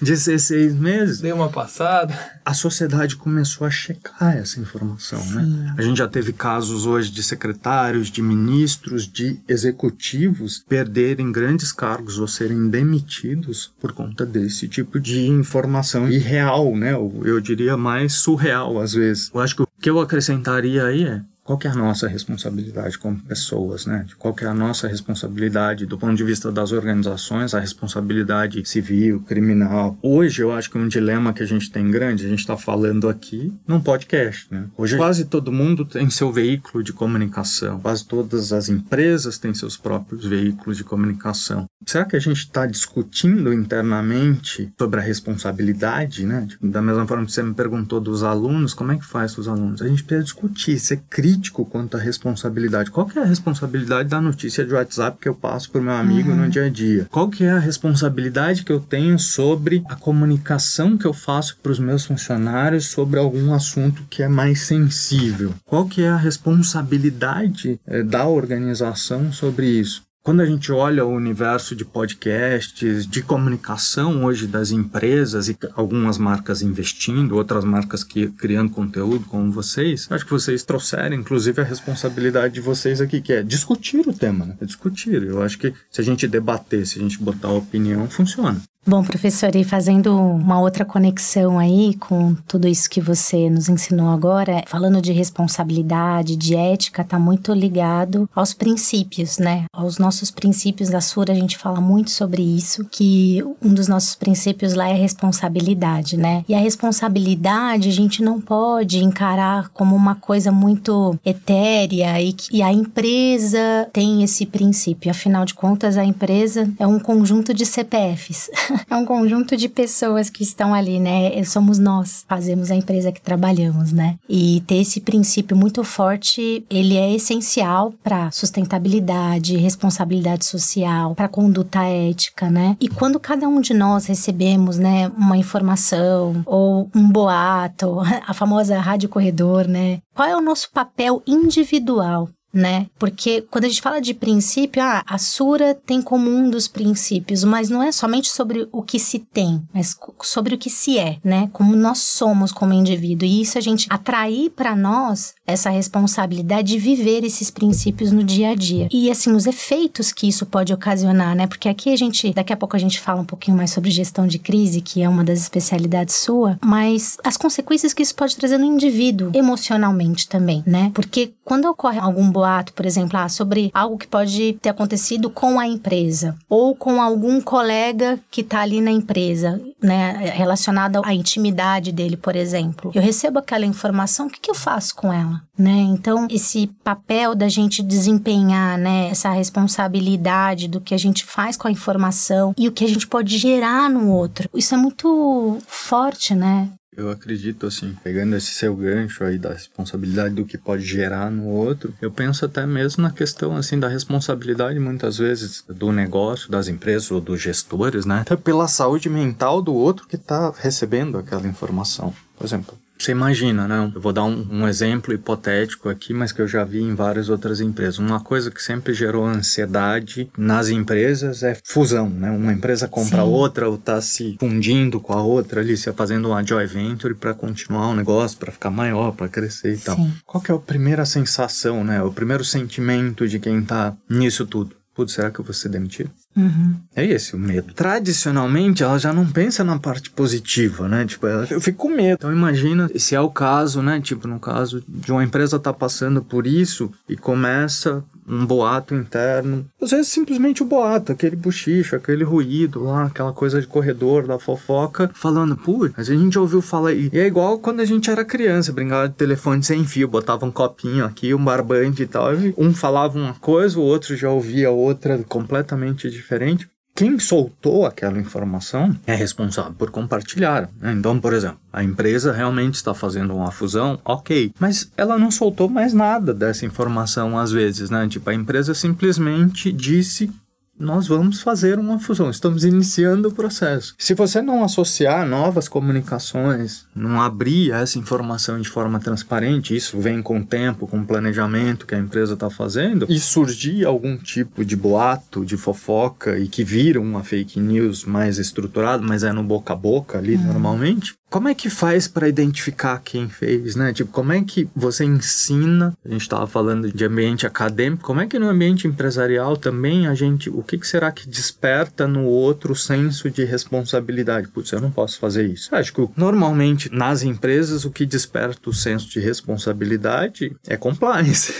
de ser seis meses. Deu uma passada. A sociedade começou a checar essa informação, né? Sim. né? A gente já teve casos hoje de secretários, de ministros, de executivos perderem grandes cargos ou serem demitidos por conta desse tipo de informação irreal, né? Eu diria mais surreal às vezes. Eu acho que o que eu acrescentaria aí é qual é a nossa responsabilidade como pessoas, né? Qual é a nossa responsabilidade do ponto de vista das organizações, a responsabilidade civil, criminal. Hoje eu acho que um dilema que a gente tem grande, a gente está falando aqui num podcast, né? Hoje quase todo mundo tem seu veículo de comunicação, quase todas as empresas têm seus próprios veículos de comunicação. Será que a gente está discutindo internamente sobre a responsabilidade, né? Tipo, da mesma forma que você me perguntou dos alunos, como é que faz com os alunos? A gente precisa discutir, ser crítico quanto à responsabilidade. Qual que é a responsabilidade da notícia de WhatsApp que eu passo para o meu amigo uhum. no dia a dia? Qual que é a responsabilidade que eu tenho sobre a comunicação que eu faço para os meus funcionários sobre algum assunto que é mais sensível? Qual que é a responsabilidade é, da organização sobre isso? Quando a gente olha o universo de podcasts, de comunicação hoje das empresas e algumas marcas investindo, outras marcas que criando conteúdo como vocês, acho que vocês trouxeram inclusive a responsabilidade de vocês aqui, que é discutir o tema, né? É discutir. Eu acho que se a gente debater, se a gente botar opinião, funciona. Bom, professor, e fazendo uma outra conexão aí com tudo isso que você nos ensinou agora, falando de responsabilidade, de ética, está muito ligado aos princípios, né? Aos nossos princípios da Sura, a gente fala muito sobre isso, que um dos nossos princípios lá é responsabilidade, né? E a responsabilidade a gente não pode encarar como uma coisa muito etérea e, e a empresa tem esse princípio. Afinal de contas, a empresa é um conjunto de CPFs. é um conjunto de pessoas que estão ali, né? Somos nós, fazemos a empresa que trabalhamos, né? E ter esse princípio muito forte, ele é essencial para sustentabilidade, responsabilidade social, para conduta ética, né? E quando cada um de nós recebemos, né, uma informação ou um boato, a famosa rádio corredor, né? Qual é o nosso papel individual né? Porque quando a gente fala de princípio, ah, a Sura tem como um dos princípios, mas não é somente sobre o que se tem, mas sobre o que se é, né? Como nós somos como indivíduo. E isso a gente atrair para nós essa responsabilidade de viver esses princípios no dia a dia. E assim, os efeitos que isso pode ocasionar, né? Porque aqui a gente, daqui a pouco a gente fala um pouquinho mais sobre gestão de crise, que é uma das especialidades sua, mas as consequências que isso pode trazer no indivíduo emocionalmente também, né? Porque quando ocorre algum boato, por exemplo, ah, sobre algo que pode ter acontecido com a empresa ou com algum colega que está ali na empresa, né, relacionado à intimidade dele, por exemplo. Eu recebo aquela informação, o que, que eu faço com ela? Né? Então, esse papel da gente desempenhar, né, essa responsabilidade do que a gente faz com a informação e o que a gente pode gerar no outro, isso é muito forte, né? Eu acredito, assim, pegando esse seu gancho aí da responsabilidade do que pode gerar no outro, eu penso até mesmo na questão, assim, da responsabilidade, muitas vezes, do negócio, das empresas ou dos gestores, né? Até pela saúde mental do outro que está recebendo aquela informação. Por exemplo, você imagina, né? Eu vou dar um, um, exemplo hipotético aqui, mas que eu já vi em várias outras empresas. Uma coisa que sempre gerou ansiedade nas empresas é fusão, né? Uma empresa compra Sim. outra ou está se fundindo com a outra ali, se fazendo uma joint venture para continuar o negócio, para ficar maior, para crescer e tal. Qual que é a primeira sensação, né? O primeiro sentimento de quem está nisso tudo? Putz, será que eu vou ser demitido? Uhum. É esse o medo. Tradicionalmente, ela já não pensa na parte positiva, né? Tipo, ela, eu fico com medo. Então, imagina se é o caso, né? Tipo, no caso de uma empresa tá passando por isso e começa um boato interno. Às vezes simplesmente o boato, aquele bochicho, aquele ruído lá, aquela coisa de corredor da fofoca, falando, putz, a gente ouviu falar. E é igual quando a gente era criança, brincava de telefone sem fio, botava um copinho aqui, um barbante e tal. E um falava uma coisa, o outro já ouvia outra completamente diferente quem soltou aquela informação é responsável por compartilhar. Né? Então, por exemplo, a empresa realmente está fazendo uma fusão, ok, mas ela não soltou mais nada dessa informação às vezes, né? Tipo, a empresa simplesmente disse nós vamos fazer uma fusão, estamos iniciando o processo. Se você não associar novas comunicações, não abrir essa informação de forma transparente, isso vem com o tempo, com o planejamento que a empresa está fazendo, e surgir algum tipo de boato, de fofoca e que vira uma fake news mais estruturada, mas é no boca a boca ali uhum. normalmente, como é que faz para identificar quem fez, né? Tipo, como é que você ensina? A gente estava falando de ambiente acadêmico, como é que no ambiente empresarial também a gente, o que, que será que desperta no outro o senso de responsabilidade? Putz, eu não posso fazer isso. Acho que normalmente nas empresas o que desperta o senso de responsabilidade é compliance,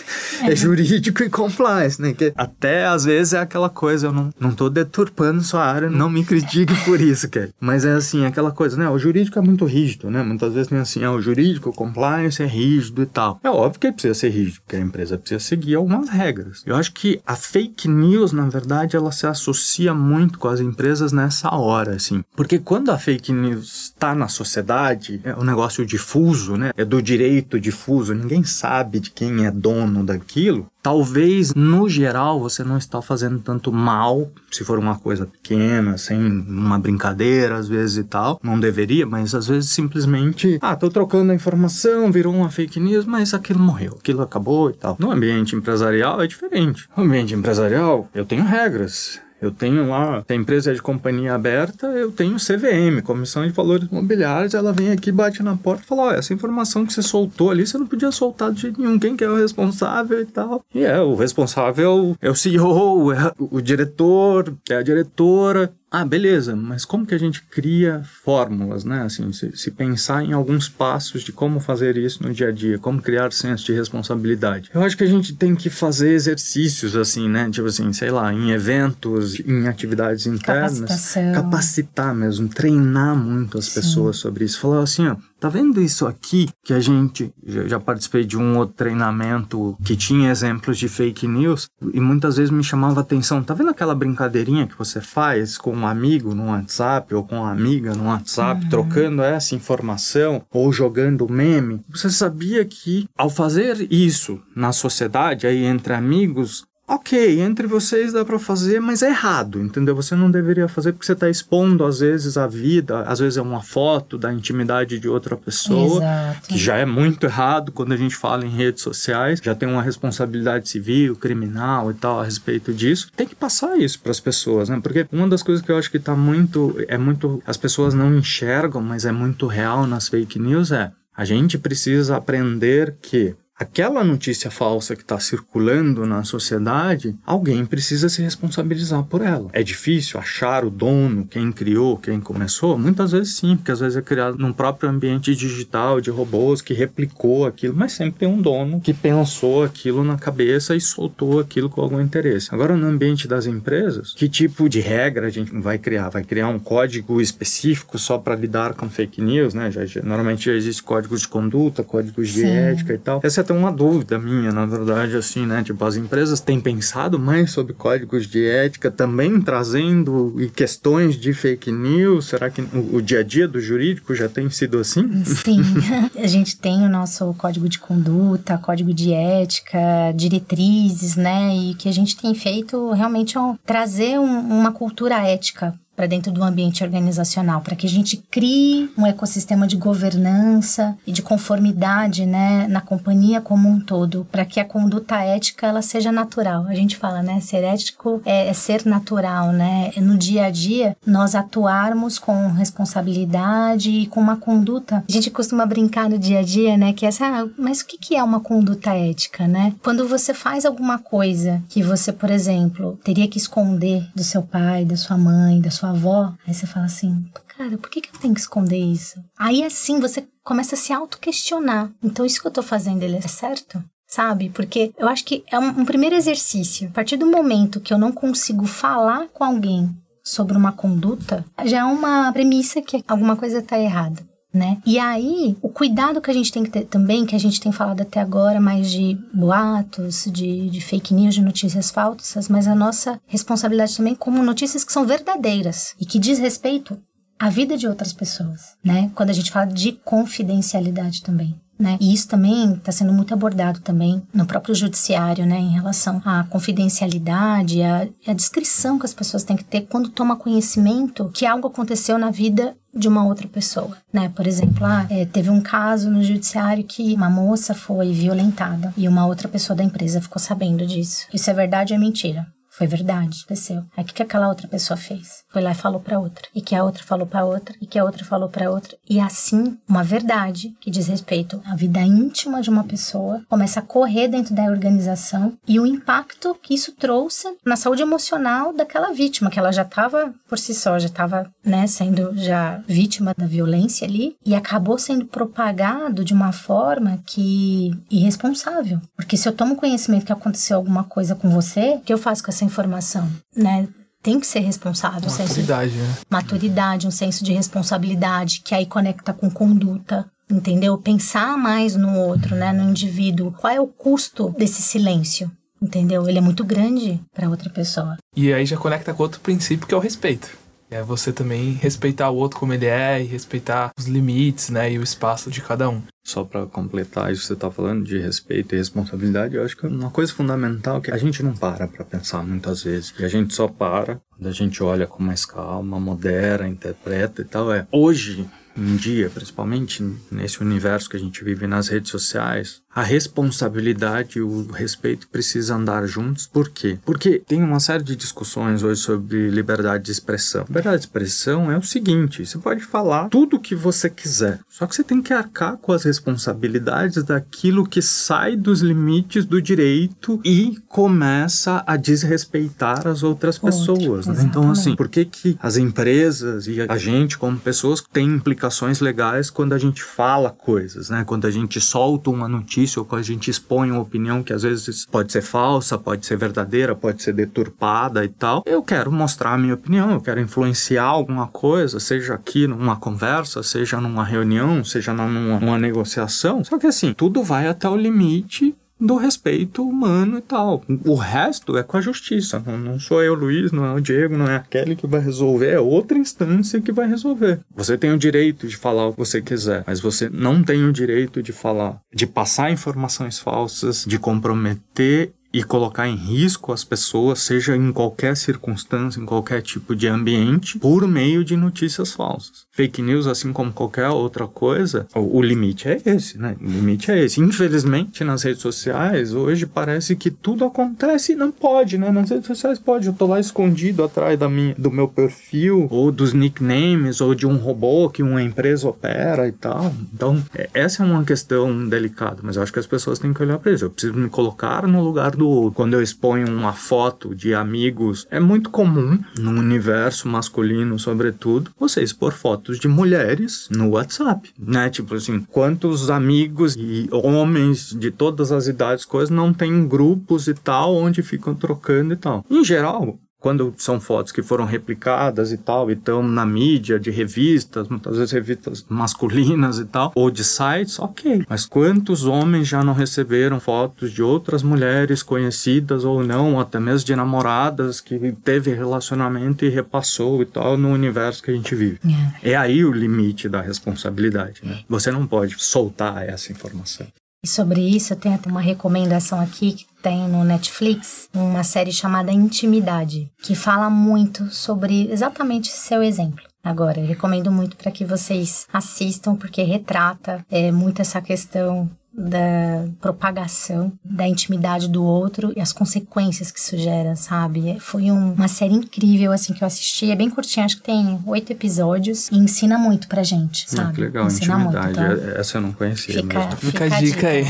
é, é jurídico e compliance, né? Que até às vezes é aquela coisa, eu não, não tô deturpando sua área, não me critique por isso, Kelly. Mas é assim, aquela coisa, né? O jurídico é muito muito rígido, né? Muitas vezes tem assim, ah, o jurídico, o compliance é rígido e tal. É óbvio que precisa ser rígido, porque a empresa precisa seguir algumas regras. Eu acho que a fake news, na verdade, ela se associa muito com as empresas nessa hora, assim. Porque quando a fake news está na sociedade, é um negócio difuso, né? É do direito difuso, ninguém sabe de quem é dono daquilo. Talvez, no geral, você não está fazendo tanto mal, se for uma coisa pequena, sem uma brincadeira, às vezes e tal. Não deveria, mas às vezes simplesmente, ah, tô trocando a informação, virou uma fake news, mas aquilo morreu, aquilo acabou e tal. No ambiente empresarial é diferente. No ambiente empresarial, eu tenho regras. Eu tenho lá, a empresa é de companhia aberta, eu tenho CVM, Comissão de Valores Imobiliários, ela vem aqui, bate na porta e fala, ó, essa informação que você soltou ali, você não podia soltar de jeito nenhum, quem que é o responsável e tal. E é, o responsável é o CEO, é o diretor, é a diretora, ah, beleza, mas como que a gente cria fórmulas, né? Assim, se, se, pensar em alguns passos de como fazer isso no dia a dia, como criar senso de responsabilidade. Eu acho que a gente tem que fazer exercícios, assim, né? Tipo assim, sei lá, em eventos, em atividades internas. Capacitar mesmo, treinar muito as Sim. pessoas sobre isso. Falar assim, ó, Tá vendo isso aqui que a gente já participei de um outro treinamento que tinha exemplos de fake news e muitas vezes me chamava atenção. Tá vendo aquela brincadeirinha que você faz com um amigo no WhatsApp ou com uma amiga no WhatsApp, uhum. trocando essa informação ou jogando meme? Você sabia que ao fazer isso na sociedade aí entre amigos, Ok, entre vocês dá para fazer, mas é errado, entendeu? Você não deveria fazer porque você está expondo às vezes a vida, às vezes é uma foto da intimidade de outra pessoa, Exato. que já é muito errado quando a gente fala em redes sociais, já tem uma responsabilidade civil, criminal e tal a respeito disso. Tem que passar isso para as pessoas, né? Porque uma das coisas que eu acho que está muito é muito as pessoas não enxergam, mas é muito real nas fake news é a gente precisa aprender que aquela notícia falsa que está circulando na sociedade, alguém precisa se responsabilizar por ela. É difícil achar o dono, quem criou, quem começou? Muitas vezes sim, porque às vezes é criado num próprio ambiente digital de robôs que replicou aquilo, mas sempre tem um dono que pensou aquilo na cabeça e soltou aquilo com algum interesse. Agora, no ambiente das empresas, que tipo de regra a gente vai criar? Vai criar um código específico só para lidar com fake news, né? Já, já, normalmente já existe códigos de conduta, códigos de sim. ética e tal. Essa até uma dúvida minha, na verdade, assim, né? Tipo, as empresas têm pensado mais sobre códigos de ética, também trazendo questões de fake news. Será que o, o dia a dia do jurídico já tem sido assim? Sim, a gente tem o nosso código de conduta, código de ética, diretrizes, né? E que a gente tem feito realmente é trazer um, uma cultura ética para dentro do ambiente organizacional, para que a gente crie um ecossistema de governança e de conformidade, né, na companhia como um todo, para que a conduta ética ela seja natural. A gente fala, né, ser ético é, é ser natural, né? É no dia a dia nós atuarmos com responsabilidade e com uma conduta. A gente costuma brincar no dia a dia, né, que é essa, ah, mas o que é uma conduta ética, né? Quando você faz alguma coisa que você, por exemplo, teria que esconder do seu pai, da sua mãe, da sua sua avó, aí você fala assim, cara, por que, que eu tenho que esconder isso? Aí assim você começa a se auto-questionar. Então isso que eu tô fazendo, ele é certo? Sabe? Porque eu acho que é um, um primeiro exercício. A partir do momento que eu não consigo falar com alguém sobre uma conduta, já é uma premissa que alguma coisa está errada né? E aí, o cuidado que a gente tem que ter também, que a gente tem falado até agora, mais de boatos, de, de fake news, de notícias falsas, mas a nossa responsabilidade também como notícias que são verdadeiras e que diz respeito à vida de outras pessoas, né? Quando a gente fala de confidencialidade também. Né? E isso também está sendo muito abordado também no próprio judiciário, né, em relação à confidencialidade, à, à descrição que as pessoas têm que ter quando toma conhecimento que algo aconteceu na vida de uma outra pessoa, né? Por exemplo, ah, é, teve um caso no judiciário que uma moça foi violentada e uma outra pessoa da empresa ficou sabendo disso. Isso é verdade ou é mentira? Foi verdade, aconteceu. Aí o que, que aquela outra pessoa fez? Foi lá e falou para outra. E que a outra falou para outra. E que a outra falou para outra. E assim, uma verdade que diz respeito à vida íntima de uma pessoa começa a correr dentro da organização e o impacto que isso trouxe na saúde emocional daquela vítima, que ela já estava por si só, já estava, né, sendo já vítima da violência ali e acabou sendo propagado de uma forma que irresponsável. Porque se eu tomo conhecimento que aconteceu alguma coisa com você, o que eu faço com essa informação, né? Tem que ser responsável. Um maturidade, de... né? Maturidade, um senso de responsabilidade, que aí conecta com conduta, entendeu? Pensar mais no outro, né? No indivíduo. Qual é o custo desse silêncio? Entendeu? Ele é muito grande para outra pessoa. E aí já conecta com outro princípio que é o respeito. É você também respeitar o outro como ele é e respeitar os limites, né, e o espaço de cada um. Só para completar isso que você está falando de respeito e responsabilidade, eu acho que uma coisa fundamental é que a gente não para para pensar muitas vezes. E a gente só para quando a gente olha com mais calma, modera, interpreta e tal. É hoje em dia, principalmente nesse universo que a gente vive nas redes sociais, a responsabilidade e o respeito precisam andar juntos. Por quê? Porque tem uma série de discussões hoje sobre liberdade de expressão. Liberdade de expressão é o seguinte: você pode falar tudo o que você quiser, só que você tem que arcar com as responsabilidades daquilo que sai dos limites do direito e começa a desrespeitar as outras pessoas. Né? Então, assim, por que, que as empresas e a gente, como pessoas, tem implicações legais quando a gente fala coisas, né? Quando a gente solta uma notícia notícia ou a gente expõe uma opinião que às vezes pode ser falsa, pode ser verdadeira, pode ser deturpada e tal. Eu quero mostrar a minha opinião, eu quero influenciar alguma coisa, seja aqui numa conversa, seja numa reunião, seja numa, numa negociação. Só que assim, tudo vai até o limite do respeito humano e tal. O resto é com a justiça. Não, não, sou eu, Luiz, não é o Diego, não é a Kelly que vai resolver, é outra instância que vai resolver. Você tem o direito de falar o que você quiser, mas você não tem o direito de falar, de passar informações falsas, de comprometer e colocar em risco as pessoas, seja em qualquer circunstância, em qualquer tipo de ambiente, por meio de notícias falsas. Fake news, assim como qualquer outra coisa, o, limite é esse, né? O limite é esse. Infelizmente, nas redes sociais, hoje parece que tudo acontece e não pode, né? Nas redes sociais pode. Eu tô lá escondido atrás da minha, do meu perfil, ou dos nicknames, ou de um robô que uma empresa opera e tal. Então, é, essa é uma questão delicada, mas eu acho que as pessoas têm que olhar para isso. Eu preciso me colocar no lugar do quando, quando eu exponho uma foto de amigos, é muito comum no universo masculino, sobretudo, você expor fotos de mulheres no WhatsApp, né? Tipo assim, quantos amigos e homens de todas as idades, coisas, não tem grupos e tal, onde ficam trocando e tal. Em geral, quando são fotos que foram replicadas e tal, e estão na mídia de revistas, muitas vezes revistas masculinas e tal, ou de sites, ok. Mas quantos homens já não receberam fotos de outras mulheres conhecidas ou não, até mesmo de namoradas que teve relacionamento e repassou e tal no universo que a gente vive? É. é aí o limite da responsabilidade, né? Você não pode soltar essa informação. E sobre isso, eu tenho até uma recomendação aqui que tem no Netflix, uma série chamada Intimidade, que fala muito sobre exatamente seu exemplo. Agora, recomendo muito para que vocês assistam, porque retrata é, muito essa questão da propagação da intimidade do outro e as consequências que isso gera, sabe? Foi um, uma série incrível, assim, que eu assisti. É bem curtinha, acho que tem oito episódios e ensina muito pra gente, sabe? Ah, que legal, ensina intimidade. Muito, então, Essa eu não conhecia fica, mesmo. Fica, fica a dica aí.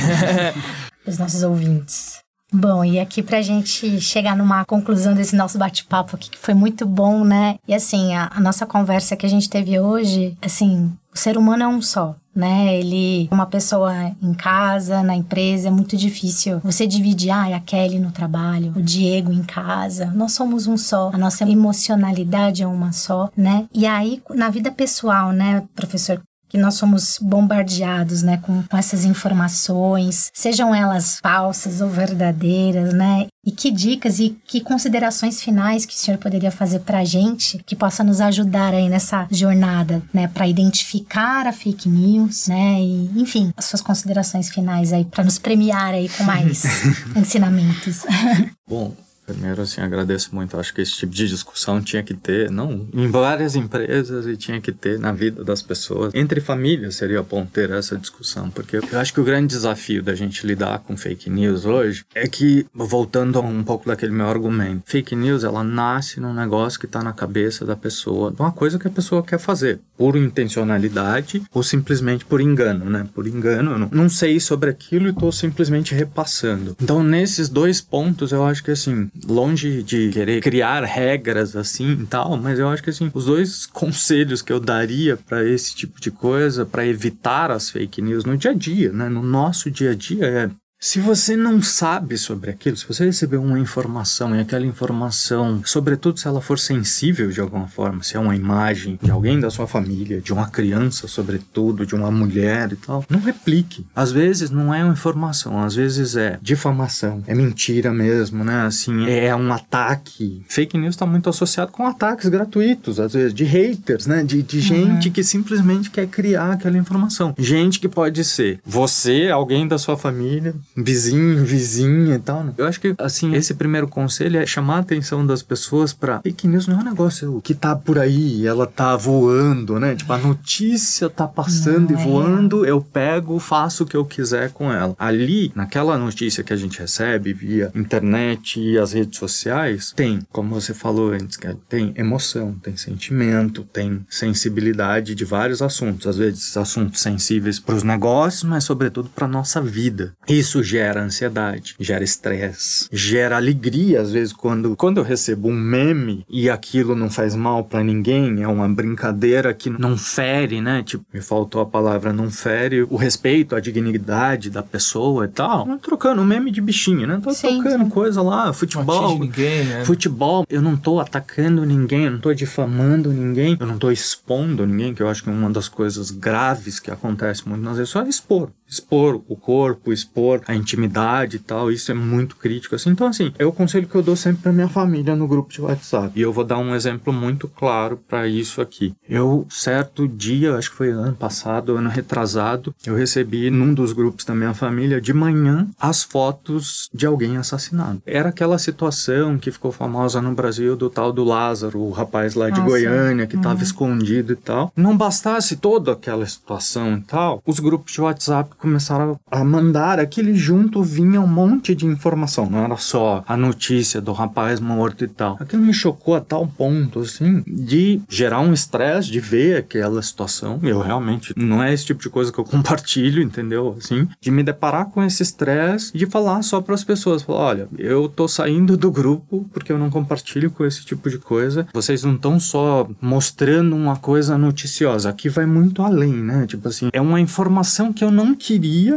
Os nossos ouvintes. Bom, e aqui pra gente chegar numa conclusão desse nosso bate-papo aqui, que foi muito bom, né? E assim, a, a nossa conversa que a gente teve hoje, assim, o ser humano é um só né? Ele, uma pessoa em casa, na empresa, é muito difícil você dividir, ah, a Kelly no trabalho, o Diego em casa. Nós somos um só, a nossa emocionalidade é uma só, né? E aí, na vida pessoal, né, professor? Que nós somos bombardeados, né, com, com essas informações, sejam elas falsas ou verdadeiras, né? E que dicas e que considerações finais que o senhor poderia fazer para a gente que possa nos ajudar aí nessa jornada, né, para identificar a fake news, né, e enfim, as suas considerações finais aí para nos premiar aí com mais ensinamentos. Bom, Primeiro, assim, agradeço muito. Acho que esse tipo de discussão tinha que ter, não em várias empresas e tinha que ter na vida das pessoas. Entre famílias seria bom ter essa discussão, porque eu acho que o grande desafio da gente lidar com fake news hoje é que, voltando a um pouco daquele meu argumento, fake news ela nasce num negócio que está na cabeça da pessoa, uma coisa que a pessoa quer fazer, por intencionalidade ou simplesmente por engano, né? Por engano, eu não, não sei sobre aquilo e estou simplesmente repassando. Então, nesses dois pontos, eu acho que assim longe de querer criar regras assim e tal, mas eu acho que assim, os dois conselhos que eu daria para esse tipo de coisa, para evitar as fake news no dia a dia, né, no nosso dia a dia é se você não sabe sobre aquilo, se você receber uma informação e aquela informação, sobretudo se ela for sensível de alguma forma, se é uma imagem de alguém da sua família, de uma criança, sobretudo, de uma mulher e tal, não replique. Às vezes não é uma informação, às vezes é difamação, é mentira mesmo, né? Assim, é um ataque. Fake news está muito associado com ataques gratuitos, às vezes, de haters, né? De, de gente uhum. que simplesmente quer criar aquela informação. Gente que pode ser você, alguém da sua família, vizinho, vizinha e tal. Né? Eu acho que, assim, esse primeiro conselho é chamar a atenção das pessoas para fake news não é um negócio que tá por aí, ela tá voando, né? Tipo, a notícia tá passando não e é. voando, eu pego, faço o que eu quiser com ela. Ali, naquela notícia que a gente recebe via internet e as redes sociais, tem, como você falou antes, tem emoção, tem sentimento, tem sensibilidade de vários assuntos. Às vezes, assuntos sensíveis para os negócios, mas sobretudo para nossa vida. Isso gera ansiedade, gera estresse, gera alegria às vezes quando quando eu recebo um meme e aquilo não faz mal para ninguém, é uma brincadeira que não fere, né? Tipo, me faltou a palavra não fere o respeito, a dignidade da pessoa e tal. Não trocando um meme de bichinho, né? Tô sim, trocando coisa lá, futebol. Ninguém, né? Futebol, eu não tô atacando ninguém, eu não tô difamando ninguém, eu não tô expondo ninguém, que eu acho que é uma das coisas graves que acontece muito nas vezes é só expor expor o corpo, expor a intimidade e tal, isso é muito crítico assim. Então assim, é o conselho que eu dou sempre para minha família no grupo de WhatsApp. E eu vou dar um exemplo muito claro para isso aqui. Eu certo dia, acho que foi ano passado, ano retrasado, eu recebi num dos grupos da minha família de manhã as fotos de alguém assassinado. Era aquela situação que ficou famosa no Brasil do tal do Lázaro, o rapaz lá de ah, Goiânia que estava uhum. escondido e tal. Não bastasse toda aquela situação e tal, os grupos de WhatsApp começaram a mandar aquele junto vinha um monte de informação, não era só a notícia do rapaz morto e tal. Aquilo me chocou a tal ponto, assim, de gerar um estresse de ver aquela situação. Eu realmente, não é esse tipo de coisa que eu compartilho, entendeu? Assim, de me deparar com esse estresse de falar só para as pessoas, falar, olha, eu tô saindo do grupo porque eu não compartilho com esse tipo de coisa. Vocês não estão só mostrando uma coisa noticiosa, aqui vai muito além, né? Tipo assim, é uma informação que eu não quis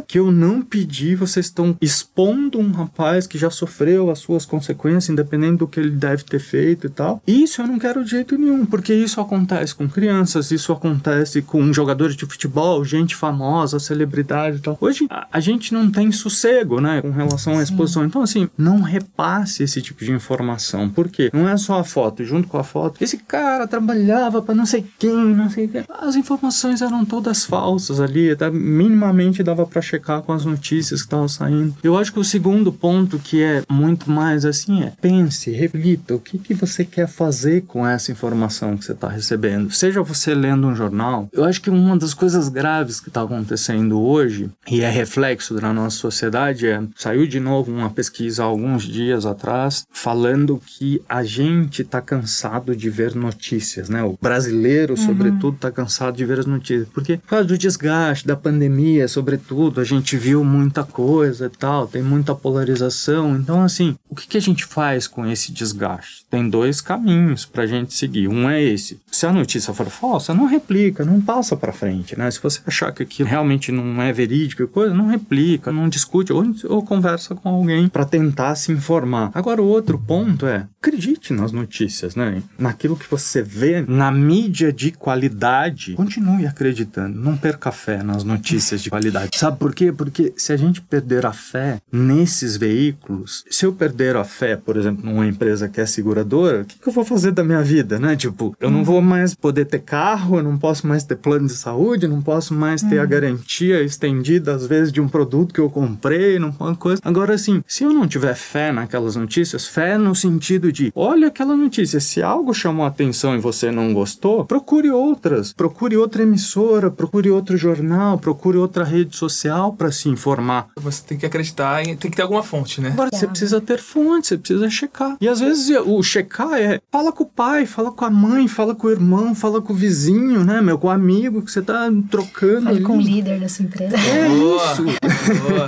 que eu não pedi, vocês estão expondo um rapaz que já sofreu as suas consequências, independente do que ele deve ter feito e tal. Isso eu não quero de jeito nenhum, porque isso acontece com crianças, isso acontece com jogadores de futebol, gente famosa, celebridade e tal. Hoje a, a gente não tem sossego, né, com relação à exposição. Então, assim, não repasse esse tipo de informação, porque não é só a foto, junto com a foto, esse cara trabalhava para não sei quem, não sei quem. As informações eram todas falsas ali, tá minimamente dava para checar com as notícias que estavam saindo. Eu acho que o segundo ponto que é muito mais assim é pense, reflita, o que, que você quer fazer com essa informação que você está recebendo. Seja você lendo um jornal, eu acho que uma das coisas graves que está acontecendo hoje e é reflexo da nossa sociedade é saiu de novo uma pesquisa há alguns dias atrás falando que a gente está cansado de ver notícias, né? O brasileiro, uhum. sobretudo, está cansado de ver as notícias porque por causa do desgaste da pandemia, sobretudo, a gente viu muita coisa e tal, tem muita polarização. Então, assim, o que, que a gente faz com esse desgaste? Tem dois caminhos para a gente seguir. Um é esse: se a notícia for falsa, não replica, não passa para frente, né? Se você achar que aquilo realmente não é verídico e coisa, não replica, não discute ou, ou conversa com alguém para tentar se informar. Agora, o outro ponto é: acredite nas notícias, né? Naquilo que você vê na mídia de qualidade, continue acreditando, não perca fé nas notícias de qualidade. Sabe por quê? Porque se a gente perder a fé nesses veículos, se eu perder a fé, por exemplo, numa empresa que é seguradora, o que, que eu vou fazer da minha vida, né? Tipo, eu não vou mais poder ter carro, eu não posso mais ter plano de saúde, não posso mais ter a uhum. garantia estendida, às vezes, de um produto que eu comprei, não coisa. Agora, assim, se eu não tiver fé naquelas notícias, fé no sentido de, olha aquela notícia, se algo chamou a atenção e você não gostou, procure outras, procure outra emissora, procure outro jornal, procure outra rede social para se informar. Você tem que acreditar, em, tem que ter alguma fonte, né? Agora, você precisa ter fonte, você precisa checar. E às vezes o checar é, fala com o pai, fala com a mãe, fala com o irmão, fala com o vizinho, né, meu, com o amigo que você tá trocando. Fale ali. com o líder da sua empresa. É Boa. isso. Boa.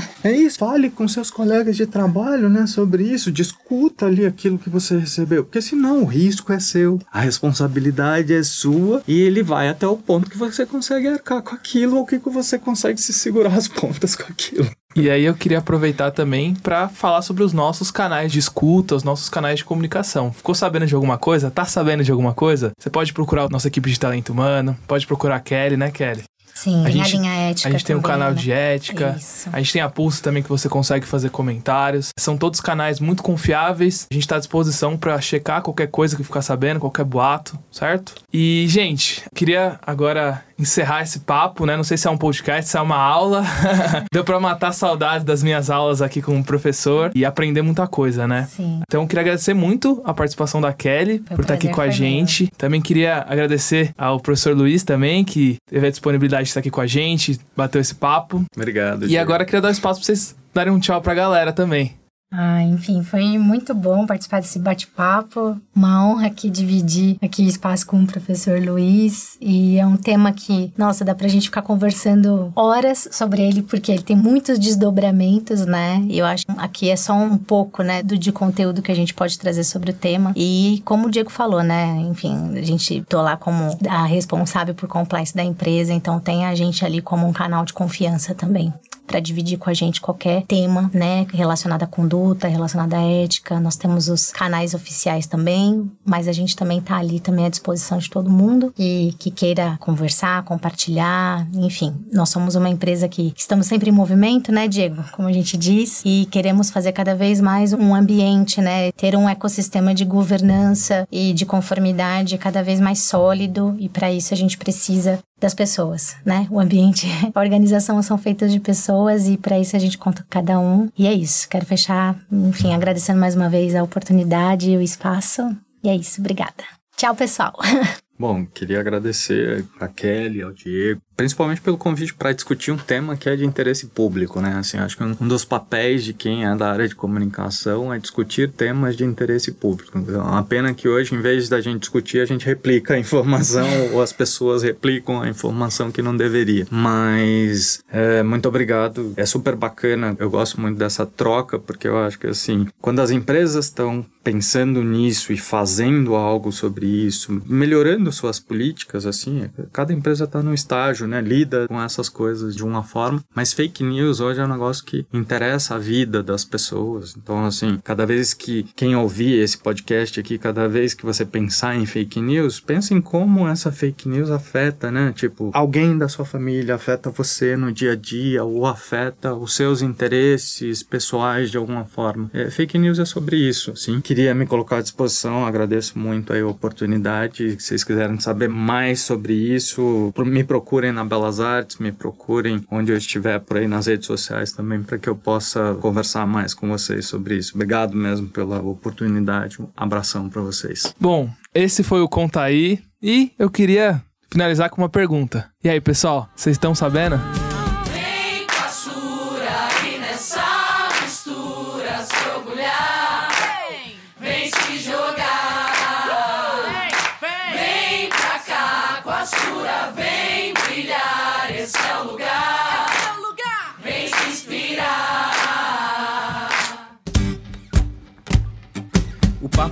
É isso, fale com seus colegas de trabalho, né, sobre isso, discuta ali aquilo que você recebeu, porque senão o risco é seu, a responsabilidade é sua e ele vai até o ponto que você consegue arcar com aquilo ou que você consegue se segurar as pontas com aquilo. E aí eu queria aproveitar também para falar sobre os nossos canais de escuta, os nossos canais de comunicação. Ficou sabendo de alguma coisa? Tá sabendo de alguma coisa? Você pode procurar a nossa equipe de talento humano, pode procurar a Kelly, né, Kelly? Sim, a, gente, a ética. A gente também, tem um canal né? de ética. Isso. A gente tem a Pulse também que você consegue fazer comentários. São todos canais muito confiáveis. A gente está à disposição para checar qualquer coisa que ficar sabendo, qualquer boato, certo? E, gente, queria agora encerrar esse papo, né? Não sei se é um podcast, se é uma aula. Deu para matar a saudade das minhas aulas aqui com o professor e aprender muita coisa, né? Sim. Então, queria agradecer muito a participação da Kelly foi por estar aqui com a gente. Meu. Também queria agradecer ao professor Luiz também, que teve a disponibilidade de estar aqui com a gente, bateu esse papo. Obrigado. E agora queria dar espaço para vocês darem um tchau pra galera também. Ah, enfim, foi muito bom participar desse bate-papo. Uma honra aqui dividir aqui espaço com o professor Luiz. E é um tema que, nossa, dá pra gente ficar conversando horas sobre ele, porque ele tem muitos desdobramentos, né? E eu acho que aqui é só um pouco, né, do de conteúdo que a gente pode trazer sobre o tema. E como o Diego falou, né? Enfim, a gente tô lá como a responsável por compliance da empresa, então tem a gente ali como um canal de confiança também para dividir com a gente qualquer tema, né, relacionado à conduta, relacionado à ética. Nós temos os canais oficiais também, mas a gente também tá ali também à disposição de todo mundo e que queira conversar, compartilhar, enfim. Nós somos uma empresa que estamos sempre em movimento, né, Diego, como a gente diz, e queremos fazer cada vez mais um ambiente, né, ter um ecossistema de governança e de conformidade cada vez mais sólido e para isso a gente precisa das pessoas, né? O ambiente, a organização são feitas de pessoas e para isso a gente conta com cada um. E é isso. Quero fechar, enfim, agradecendo mais uma vez a oportunidade e o espaço. E é isso. Obrigada. Tchau, pessoal. Bom, queria agradecer a Kelly, ao Diego, principalmente pelo convite para discutir um tema que é de interesse público, né? Assim, acho que um dos papéis de quem é da área de comunicação é discutir temas de interesse público. Então, é uma pena que hoje, em vez da gente discutir, a gente replica a informação ou as pessoas replicam a informação que não deveria. Mas é, muito obrigado, é super bacana. Eu gosto muito dessa troca porque eu acho que assim, quando as empresas estão pensando nisso e fazendo algo sobre isso, melhorando suas políticas, assim, cada empresa está no estágio, né? Lida com essas coisas de uma forma, mas fake news hoje é um negócio que interessa a vida das pessoas. Então, assim, cada vez que quem ouvir esse podcast aqui, cada vez que você pensar em fake news, pense em como essa fake news afeta, né? Tipo, alguém da sua família afeta você no dia a dia ou afeta os seus interesses pessoais de alguma forma. É, fake news é sobre isso. Queria queria me colocar à disposição, agradeço muito a oportunidade. Se vocês quiserem saber mais sobre isso, me procurem na Belas Artes, me procurem onde eu estiver por aí nas redes sociais também, para que eu possa conversar mais com vocês sobre isso. Obrigado mesmo pela oportunidade. Um abração para vocês. Bom, esse foi o Conta aí e eu queria finalizar com uma pergunta. E aí, pessoal, vocês estão sabendo?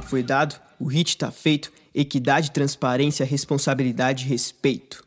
Foi dado, o hit tá feito, equidade, transparência, responsabilidade e respeito.